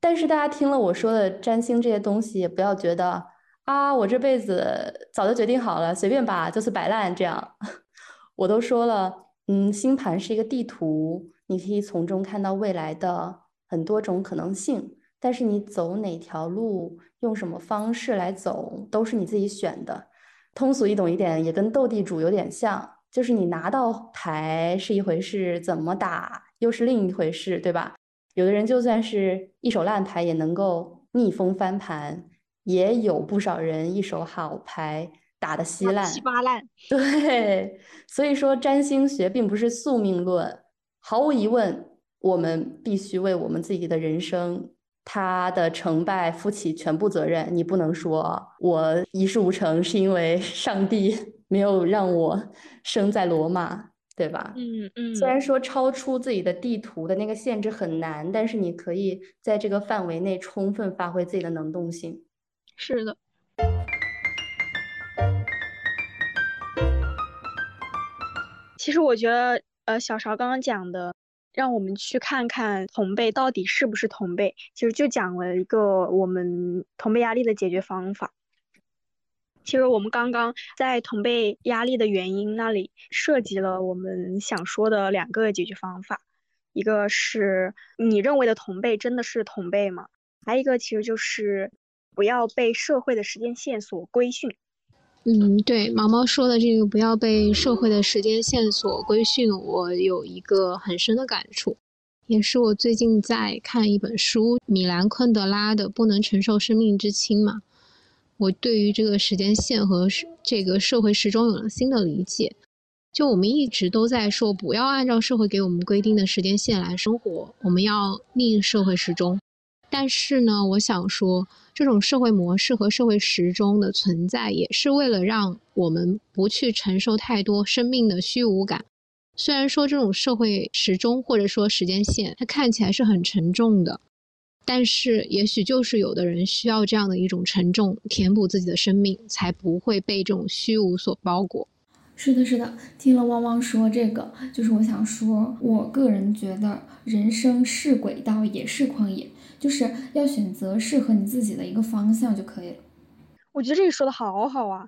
但是大家听了我说的占星这些东西，也不要觉得啊，我这辈子早就决定好了，随便吧，就是摆烂这样。我都说了，嗯，星盘是一个地图，你可以从中看到未来的很多种可能性。但是你走哪条路，用什么方式来走，都是你自己选的。通俗易懂一点，也跟斗地主有点像，就是你拿到牌是一回事，怎么打又是另一回事，对吧？有的人就算是一手烂牌也能够逆风翻盘，也有不少人一手好牌打得稀烂。稀巴烂。对，所以说占星学并不是宿命论。毫无疑问，我们必须为我们自己的人生，他的成败负起全部责任。你不能说我一事无成是因为上帝没有让我生在罗马。对吧？嗯嗯。虽然说超出自己的地图的那个限制很难，但是你可以在这个范围内充分发挥自己的能动性。是的。其实我觉得，呃，小勺刚刚讲的，让我们去看看同辈到底是不是同辈，其实就讲了一个我们同辈压力的解决方法。其实我们刚刚在同辈压力的原因那里涉及了我们想说的两个解决方法，一个是你认为的同辈真的是同辈吗？还有一个其实就是不要被社会的时间线所规训。嗯，对，毛毛说的这个不要被社会的时间线所规训，我有一个很深的感触，也是我最近在看一本书，米兰昆德拉的《不能承受生命之轻》嘛。我对于这个时间线和这个社会时钟有了新的理解。就我们一直都在说，不要按照社会给我们规定的时间线来生活，我们要逆社会时钟。但是呢，我想说，这种社会模式和社会时钟的存在，也是为了让我们不去承受太多生命的虚无感。虽然说这种社会时钟或者说时间线，它看起来是很沉重的。但是，也许就是有的人需要这样的一种沉重，填补自己的生命，才不会被这种虚无所包裹。是的，是的。听了汪汪说这个，就是我想说，我个人觉得，人生是轨道，也是旷野，就是要选择适合你自己的一个方向就可以了。我觉得这个说的好好啊。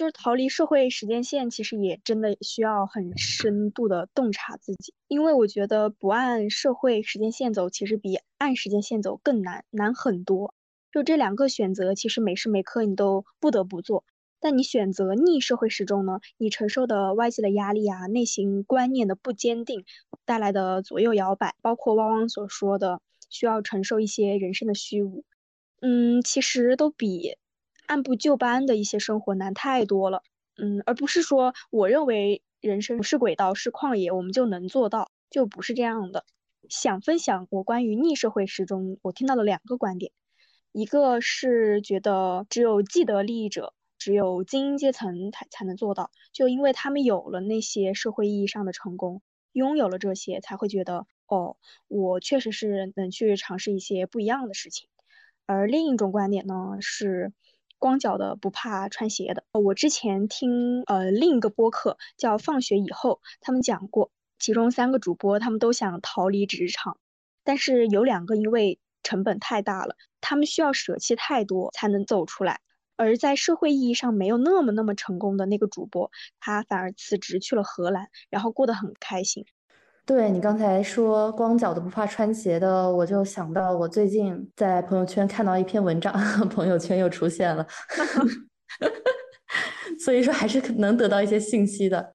就是逃离社会时间线，其实也真的需要很深度的洞察自己，因为我觉得不按社会时间线走，其实比按时间线走更难，难很多。就这两个选择，其实每时每刻你都不得不做。但你选择逆社会时钟呢？你承受的外界的压力啊，内心观念的不坚定带来的左右摇摆，包括汪汪所说的需要承受一些人生的虚无，嗯，其实都比。按部就班的一些生活难太多了，嗯，而不是说我认为人生不是轨道是旷野，我们就能做到，就不是这样的。想分享我关于逆社会时钟我听到的两个观点，一个是觉得只有既得利益者，只有精英阶层才才能做到，就因为他们有了那些社会意义上的成功，拥有了这些，才会觉得哦，我确实是能去尝试一些不一样的事情。而另一种观点呢是。光脚的不怕穿鞋的。我之前听呃另一个播客叫《放学以后》，他们讲过，其中三个主播他们都想逃离职场，但是有两个因为成本太大了，他们需要舍弃太多才能走出来。而在社会意义上没有那么那么成功的那个主播，他反而辞职去了荷兰，然后过得很开心。对你刚才说光脚的不怕穿鞋的，我就想到我最近在朋友圈看到一篇文章，朋友圈又出现了，所以说还是能得到一些信息的。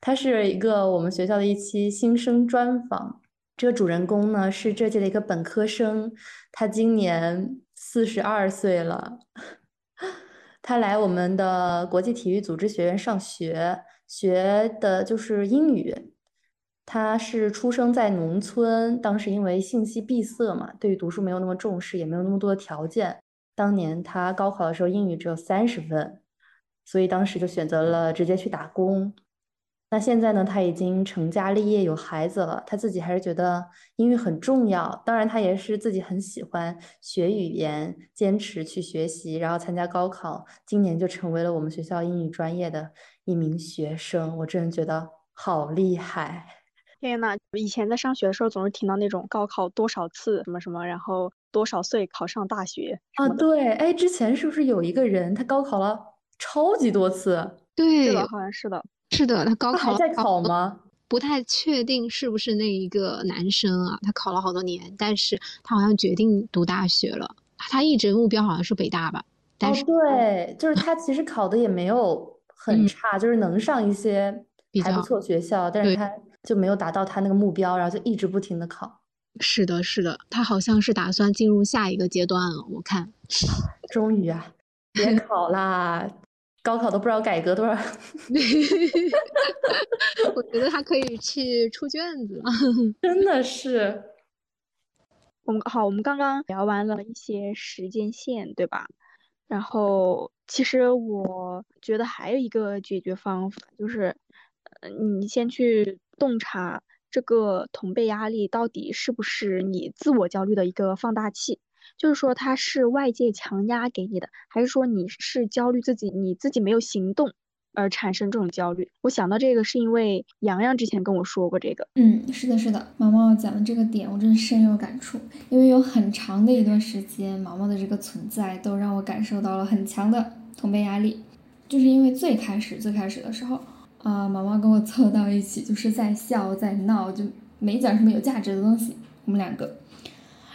它是一个我们学校的一期新生专访，这个主人公呢是这届的一个本科生，他今年四十二岁了，他来我们的国际体育组织学院上学，学的就是英语。他是出生在农村，当时因为信息闭塞嘛，对于读书没有那么重视，也没有那么多的条件。当年他高考的时候英语只有三十分，所以当时就选择了直接去打工。那现在呢，他已经成家立业，有孩子了。他自己还是觉得英语很重要，当然他也是自己很喜欢学语言，坚持去学习，然后参加高考，今年就成为了我们学校英语专业的一名学生。我真的觉得好厉害。天呐，以前在上学的时候，总是听到那种高考多少次什么什么，然后多少岁考上大学啊？对，哎，之前是不是有一个人他高考了超级多次？对，好像是的，是的，他高考还在考吗？不太确定是不是那一个男生啊？他考了好多年，但是他好像决定读大学了。他一直目标好像是北大吧？哦，对，就是他其实考的也没有很差，就是能上一些还不错学校，但是他。就没有达到他那个目标，然后就一直不停的考。是的，是的，他好像是打算进入下一个阶段了。我看，终于啊，别考啦，高考都不知道改革多少。我觉得他可以去出卷子了。真的是。我们好，我们刚刚聊完了一些时间线，对吧？然后，其实我觉得还有一个解决方法就是。你先去洞察这个同辈压力到底是不是你自我焦虑的一个放大器。就是说，它是外界强压给你的，还是说你是焦虑自己，你自己没有行动而产生这种焦虑？我想到这个是因为洋洋之前跟我说过这个。嗯，是的，是的，毛毛讲的这个点我真的深有感触，因为有很长的一段时间，毛毛的这个存在都让我感受到了很强的同辈压力，就是因为最开始最开始的时候，啊，毛毛跟我凑到一起就是在笑在闹，就没讲什么有价值的东西，我们两个。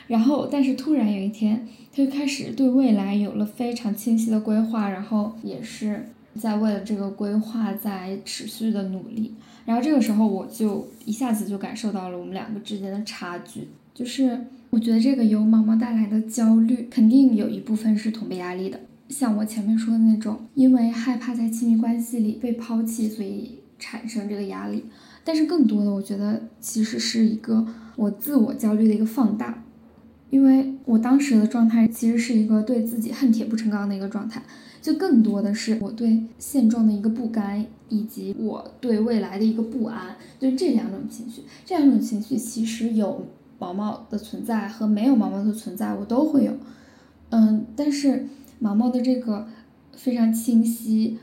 然后，但是突然有一天，他就开始对未来有了非常清晰的规划，然后也是在为了这个规划在持续的努力。然后这个时候，我就一下子就感受到了我们两个之间的差距，就是我觉得这个由毛毛带来的焦虑，肯定有一部分是同辈压力的，像我前面说的那种，因为害怕在亲密关系里被抛弃，所以产生这个压力。但是更多的，我觉得其实是一个我自我焦虑的一个放大。因为我当时的状态其实是一个对自己恨铁不成钢的一个状态，就更多的是我对现状的一个不甘，以及我对未来的一个不安，就这两种情绪。这两种情绪其实有毛毛的存在和没有毛毛的存在，我都会有。嗯，但是毛毛的这个非常清晰、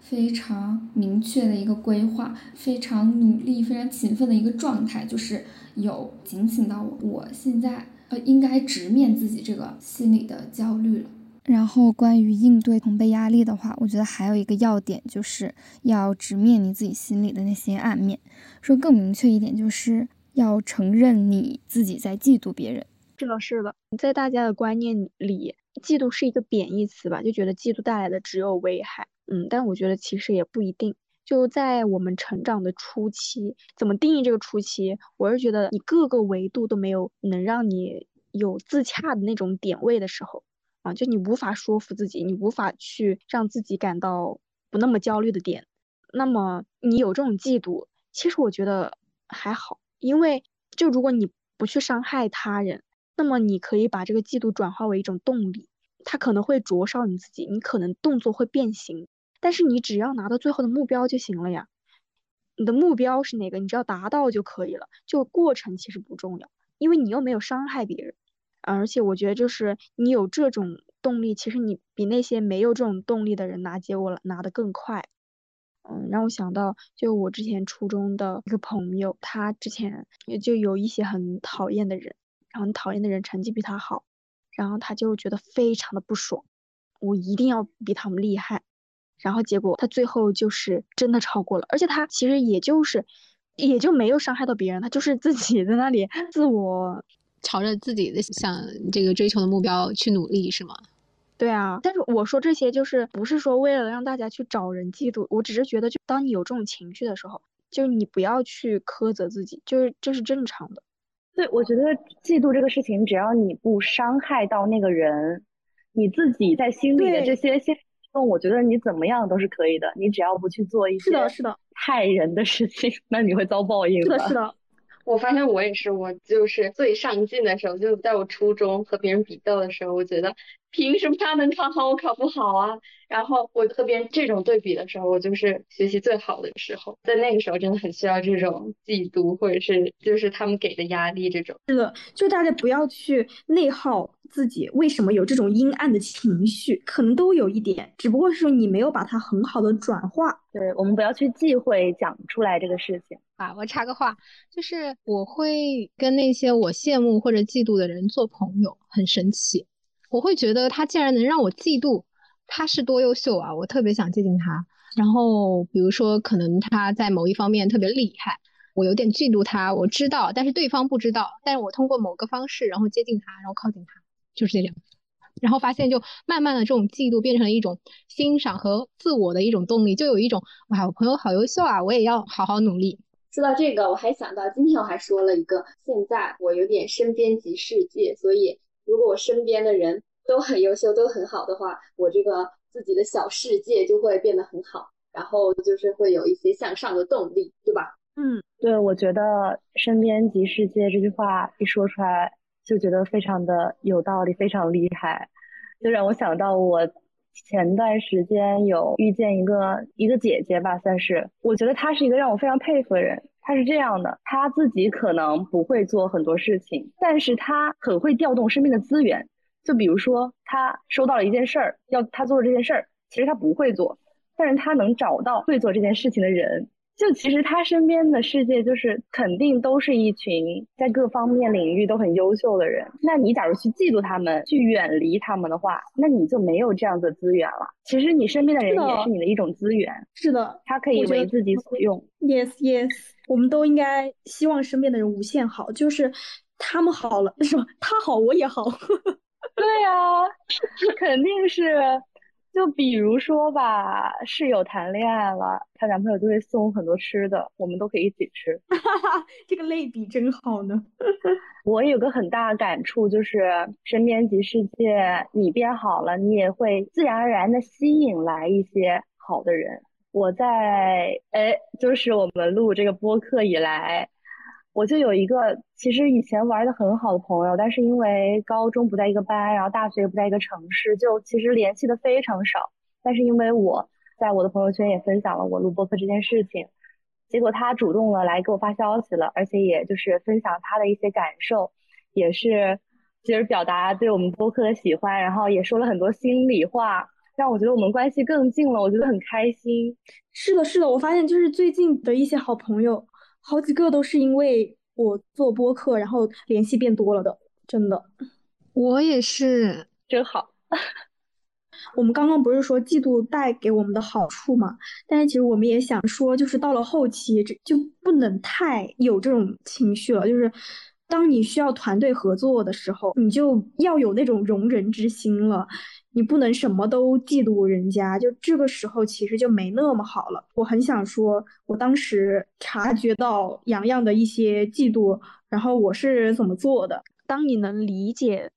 非常明确的一个规划，非常努力、非常勤奋的一个状态，就是有警醒到我，我现在。呃，应该直面自己这个心理的焦虑了。然后，关于应对同辈压力的话，我觉得还有一个要点，就是要直面你自己心里的那些暗面。说更明确一点，就是要承认你自己在嫉妒别人。是的，是的，在大家的观念里，嫉妒是一个贬义词吧？就觉得嫉妒带来的只有危害。嗯，但我觉得其实也不一定。就在我们成长的初期，怎么定义这个初期？我是觉得你各个维度都没有能让你有自洽的那种点位的时候，啊，就你无法说服自己，你无法去让自己感到不那么焦虑的点，那么你有这种嫉妒，其实我觉得还好，因为就如果你不去伤害他人，那么你可以把这个嫉妒转化为一种动力，它可能会灼烧你自己，你可能动作会变形。但是你只要拿到最后的目标就行了呀，你的目标是哪个？你只要达到就可以了，就过程其实不重要，因为你又没有伤害别人，而且我觉得就是你有这种动力，其实你比那些没有这种动力的人拿结果拿得更快。嗯，让我想到就我之前初中的一个朋友，他之前也就有一些很讨厌的人，然后很讨厌的人成绩比他好，然后他就觉得非常的不爽，我一定要比他们厉害。然后结果他最后就是真的超过了，而且他其实也就是，也就没有伤害到别人，他就是自己在那里自我朝着自己的想这个追求的目标去努力，是吗？对啊，但是我说这些就是不是说为了让大家去找人嫉妒，我只是觉得就当你有这种情绪的时候，就你不要去苛责自己，就是这是正常的。对，我觉得嫉妒这个事情，只要你不伤害到那个人，你自己在心里的这些心动我觉得你怎么样都是可以的，你只要不去做一些是的，是的害人的事情，那你会遭报应的。是的，是的。我发现我也是，我就是最上进的时候，就在我初中和别人比较的时候，我觉得凭什么他能考好，我考不好啊？然后我和别人这种对比的时候，我就是学习最好的时候，在那个时候真的很需要这种嫉妒，或者是就是他们给的压力这种。是的，就大家不要去内耗自己，为什么有这种阴暗的情绪？可能都有一点，只不过是你没有把它很好的转化。对我们不要去忌讳讲出来这个事情。啊，我插个话，就是我会跟那些我羡慕或者嫉妒的人做朋友，很神奇。我会觉得他竟然能让我嫉妒，他是多优秀啊！我特别想接近他。然后比如说，可能他在某一方面特别厉害，我有点嫉妒他，我知道，但是对方不知道。但是我通过某个方式，然后接近他，然后靠近他，就是这样。然后发现，就慢慢的这种嫉妒变成了一种欣赏和自我的一种动力，就有一种哇，我朋友好优秀啊，我也要好好努力。说到这个，我还想到今天我还说了一个，现在我有点身边即世界，所以如果我身边的人都很优秀，都很好的话，我这个自己的小世界就会变得很好，然后就是会有一些向上的动力，对吧？嗯，对，我觉得身边即世界这句话一说出来，就觉得非常的有道理，非常厉害，就让我想到我。前段时间有遇见一个一个姐姐吧，算是，我觉得她是一个让我非常佩服的人。她是这样的，她自己可能不会做很多事情，但是她很会调动身边的资源。就比如说，她收到了一件事儿，要她做这件事儿，其实她不会做，但是她能找到会做这件事情的人。就其实他身边的世界就是肯定都是一群在各方面领域都很优秀的人。那你假如去嫉妒他们，去远离他们的话，那你就没有这样的资源了。其实你身边的人也是你的一种资源。是的，他可以为自己所用。Yes, yes，我们都应该希望身边的人无限好，就是他们好了，是吧？他好我也好。对呀，肯定是。就比如说吧，室友谈恋爱了，她男朋友就会送很多吃的，我们都可以一起吃。这个类比真好呢。我有个很大的感触，就是身边及世界，你变好了，你也会自然而然的吸引来一些好的人。我在哎，就是我们录这个播客以来。我就有一个其实以前玩的很好的朋友，但是因为高中不在一个班，然后大学也不在一个城市，就其实联系的非常少。但是因为我在我的朋友圈也分享了我录播客这件事情，结果他主动了来给我发消息了，而且也就是分享他的一些感受，也是其实表达对我们播客的喜欢，然后也说了很多心里话，让我觉得我们关系更近了，我觉得很开心。是的，是的，我发现就是最近的一些好朋友。好几个都是因为我做播客，然后联系变多了的，真的。我也是，真好。我们刚刚不是说嫉妒带给我们的好处嘛？但是其实我们也想说，就是到了后期，这就不能太有这种情绪了。就是当你需要团队合作的时候，你就要有那种容人之心了。你不能什么都嫉妒人家，就这个时候其实就没那么好了。我很想说，我当时察觉到洋洋的一些嫉妒，然后我是怎么做的。当你能理解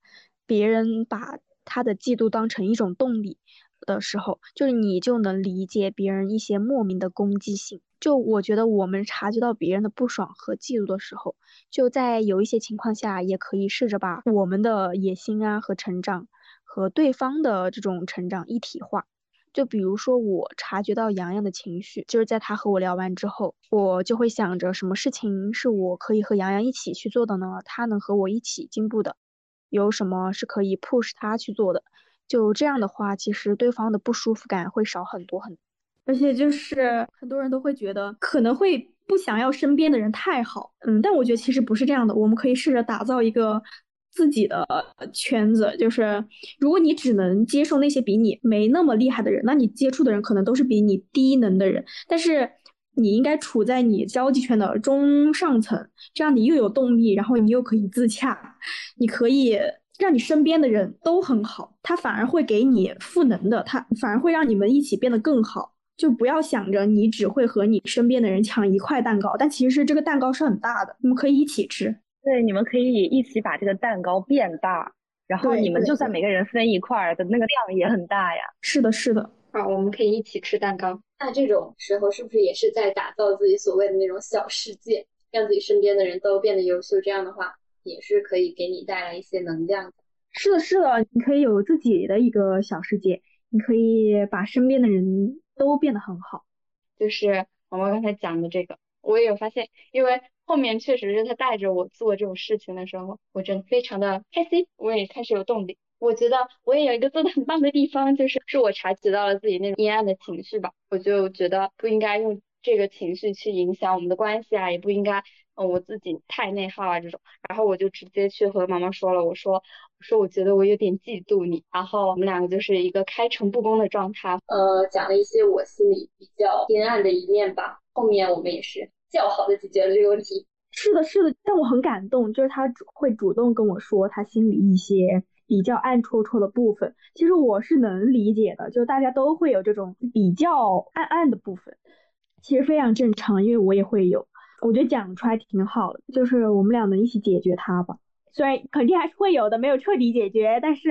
别人把他的嫉妒当成一种动力的时候，就是你就能理解别人一些莫名的攻击性。就我觉得，我们察觉到别人的不爽和嫉妒的时候，就在有一些情况下，也可以试着把我们的野心啊和成长。和对方的这种成长一体化，就比如说我察觉到洋洋的情绪，就是在他和我聊完之后，我就会想着什么事情是我可以和洋洋一起去做的呢？他能和我一起进步的，有什么是可以 push 他去做的？就这样的话，其实对方的不舒服感会少很多很。而且就是很多人都会觉得可能会不想要身边的人太好，嗯，但我觉得其实不是这样的，我们可以试着打造一个。自己的圈子就是，如果你只能接受那些比你没那么厉害的人，那你接触的人可能都是比你低能的人。但是你应该处在你交际圈的中上层，这样你又有动力，然后你又可以自洽，你可以让你身边的人都很好，他反而会给你赋能的，他反而会让你们一起变得更好。就不要想着你只会和你身边的人抢一块蛋糕，但其实这个蛋糕是很大的，你们可以一起吃。对，你们可以一起把这个蛋糕变大，然后你们就算每个人分一块儿的那个量也很大呀。是的，是的。啊，我们可以一起吃蛋糕。那这种时候是不是也是在打造自己所谓的那种小世界，让自己身边的人都变得优秀？这样的话也是可以给你带来一些能量的。是的，是的，你可以有自己的一个小世界，你可以把身边的人都变得很好。就是我们刚才讲的这个，我也有发现，因为。后面确实是他带着我做这种事情的时候，我真的非常的开心，我也开始有动力。我觉得我也有一个做的很棒的地方，就是是我察觉到了自己那种阴暗的情绪吧，我就觉得不应该用这个情绪去影响我们的关系啊，也不应该嗯我自己太内耗啊这种。然后我就直接去和妈妈说了，我说我说我觉得我有点嫉妒你，然后我们两个就是一个开诚布公的状态，呃讲了一些我心里比较阴暗的一面吧。后面我们也是。较好的解决了这个问题，是的，是的，但我很感动，就是他会主动跟我说他心里一些比较暗戳戳的部分，其实我是能理解的，就大家都会有这种比较暗暗的部分，其实非常正常，因为我也会有，我觉得讲出来挺好的，就是我们俩能一起解决它吧，虽然肯定还是会有的，没有彻底解决，但是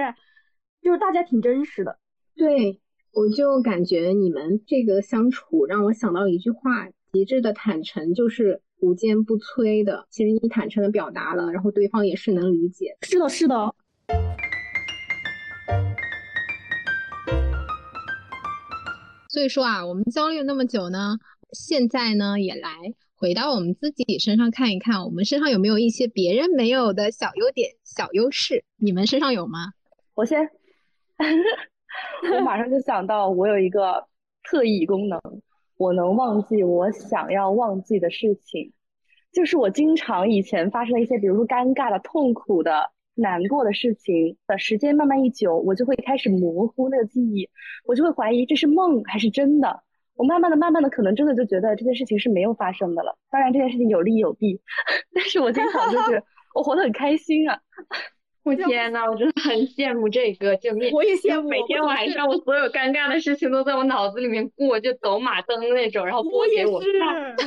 就是大家挺真实的，对，我就感觉你们这个相处让我想到一句话。极致的坦诚就是无坚不摧的。其实你坦诚的表达了，然后对方也是能理解。是的，是的。所以说啊，我们焦虑那么久呢，现在呢，也来回到我们自己身上看一看，我们身上有没有一些别人没有的小优点、小优势？你们身上有吗？我先，我马上就想到，我有一个特异功能，我能忘记我想要忘记的事情。就是我经常以前发生的一些，比如说尴尬的、痛苦的、难过的事情的时间慢慢一久，我就会开始模糊那个记忆，我就会怀疑这是梦还是真的。我慢慢的、慢慢的，可能真的就觉得这件事情是没有发生的了。当然，这件事情有利有弊，但是我经常就是我活得很开心啊。我天呐，我真的很羡慕这个，就每我也羡慕每天晚上我所有尴尬的事情都在我脑子里面过，就走马灯那种，然后播给我看。天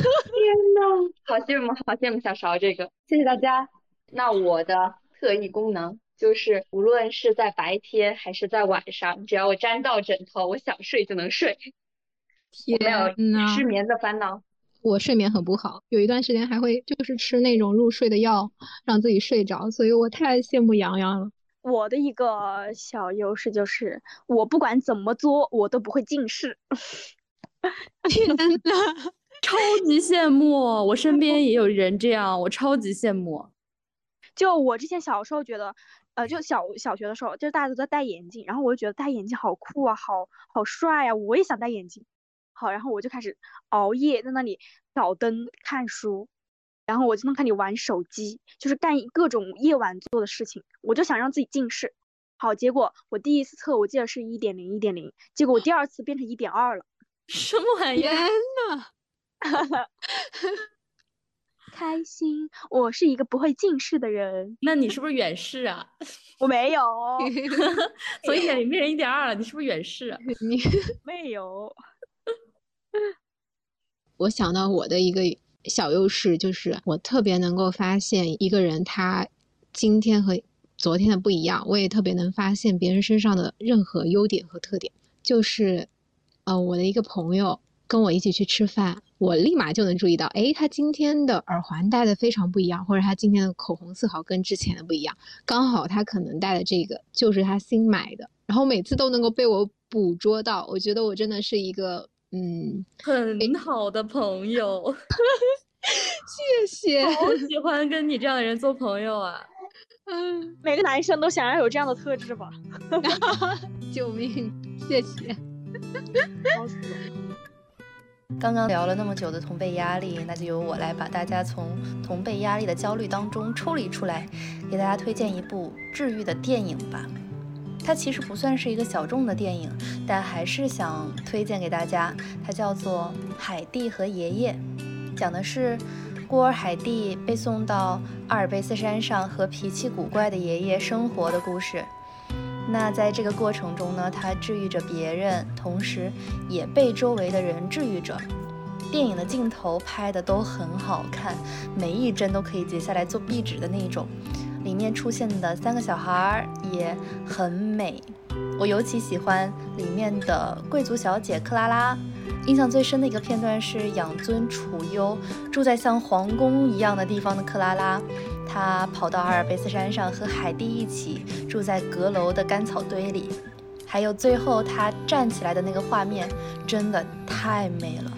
呐，好羡慕，好羡慕小勺这个，谢谢大家。那我的特异功能就是，无论是在白天还是在晚上，只要我沾到枕头，我想睡就能睡，没有失眠的烦恼。我睡眠很不好，有一段时间还会就是吃那种入睡的药，让自己睡着，所以我太羡慕洋洋了。我的一个小优势就是，我不管怎么作，我都不会近视。天呐，超级羡慕！我身边也有人这样，我超级羡慕。就我之前小时候觉得，呃，就小小学的时候，就大家都在戴眼镜，然后我就觉得戴眼镜好酷啊，好好帅啊，我也想戴眼镜。好，然后我就开始熬夜在那里挑灯看书，然后我就能看你玩手机，就是干各种夜晚做的事情。我就想让自己近视。好，结果我第一次测，我记得是一点零，一点零，结果我第二次变成一点二了。什么玩意？天呐！哈哈，开心。我是一个不会近视的人。那你是不是远视啊？我没有。从一点零变成一点二了，你是不是远视？你没有。我想到我的一个小优势，就是我特别能够发现一个人他今天和昨天的不一样，我也特别能发现别人身上的任何优点和特点。就是，呃，我的一个朋友跟我一起去吃饭，我立马就能注意到，哎，他今天的耳环戴的非常不一样，或者他今天的口红色号跟之前的不一样，刚好他可能戴的这个就是他新买的，然后每次都能够被我捕捉到。我觉得我真的是一个。嗯，很好的朋友，谢谢，好喜欢跟你这样的人做朋友啊！嗯，每个男生都想要有这样的特质吧？救命！谢谢。刚刚聊了那么久的同辈压力，那就由我来把大家从同辈压力的焦虑当中抽离出来，给大家推荐一部治愈的电影吧。它其实不算是一个小众的电影，但还是想推荐给大家。它叫做《海蒂和爷爷》，讲的是孤儿海蒂被送到阿尔卑斯山上和脾气古怪的爷爷生活的故事。那在这个过程中呢，他治愈着别人，同时也被周围的人治愈着。电影的镜头拍的都很好看，每一帧都可以截下来做壁纸的那种。里面出现的三个小孩也很美，我尤其喜欢里面的贵族小姐克拉拉。印象最深的一个片段是养尊处优、住在像皇宫一样的地方的克拉拉，她跑到阿尔卑斯山上和海蒂一起住在阁楼的干草堆里，还有最后她站起来的那个画面，真的太美了。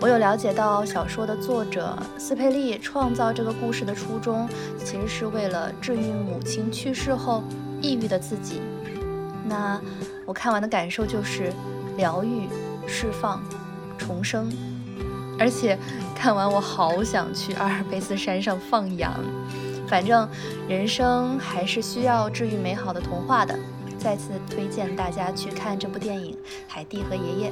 我有了解到，小说的作者斯佩利创造这个故事的初衷，其实是为了治愈母亲去世后抑郁的自己。那我看完的感受就是疗愈、释放、重生，而且看完我好想去阿尔卑斯山上放羊。反正人生还是需要治愈美好的童话的。再次推荐大家去看这部电影《海蒂和爷爷》。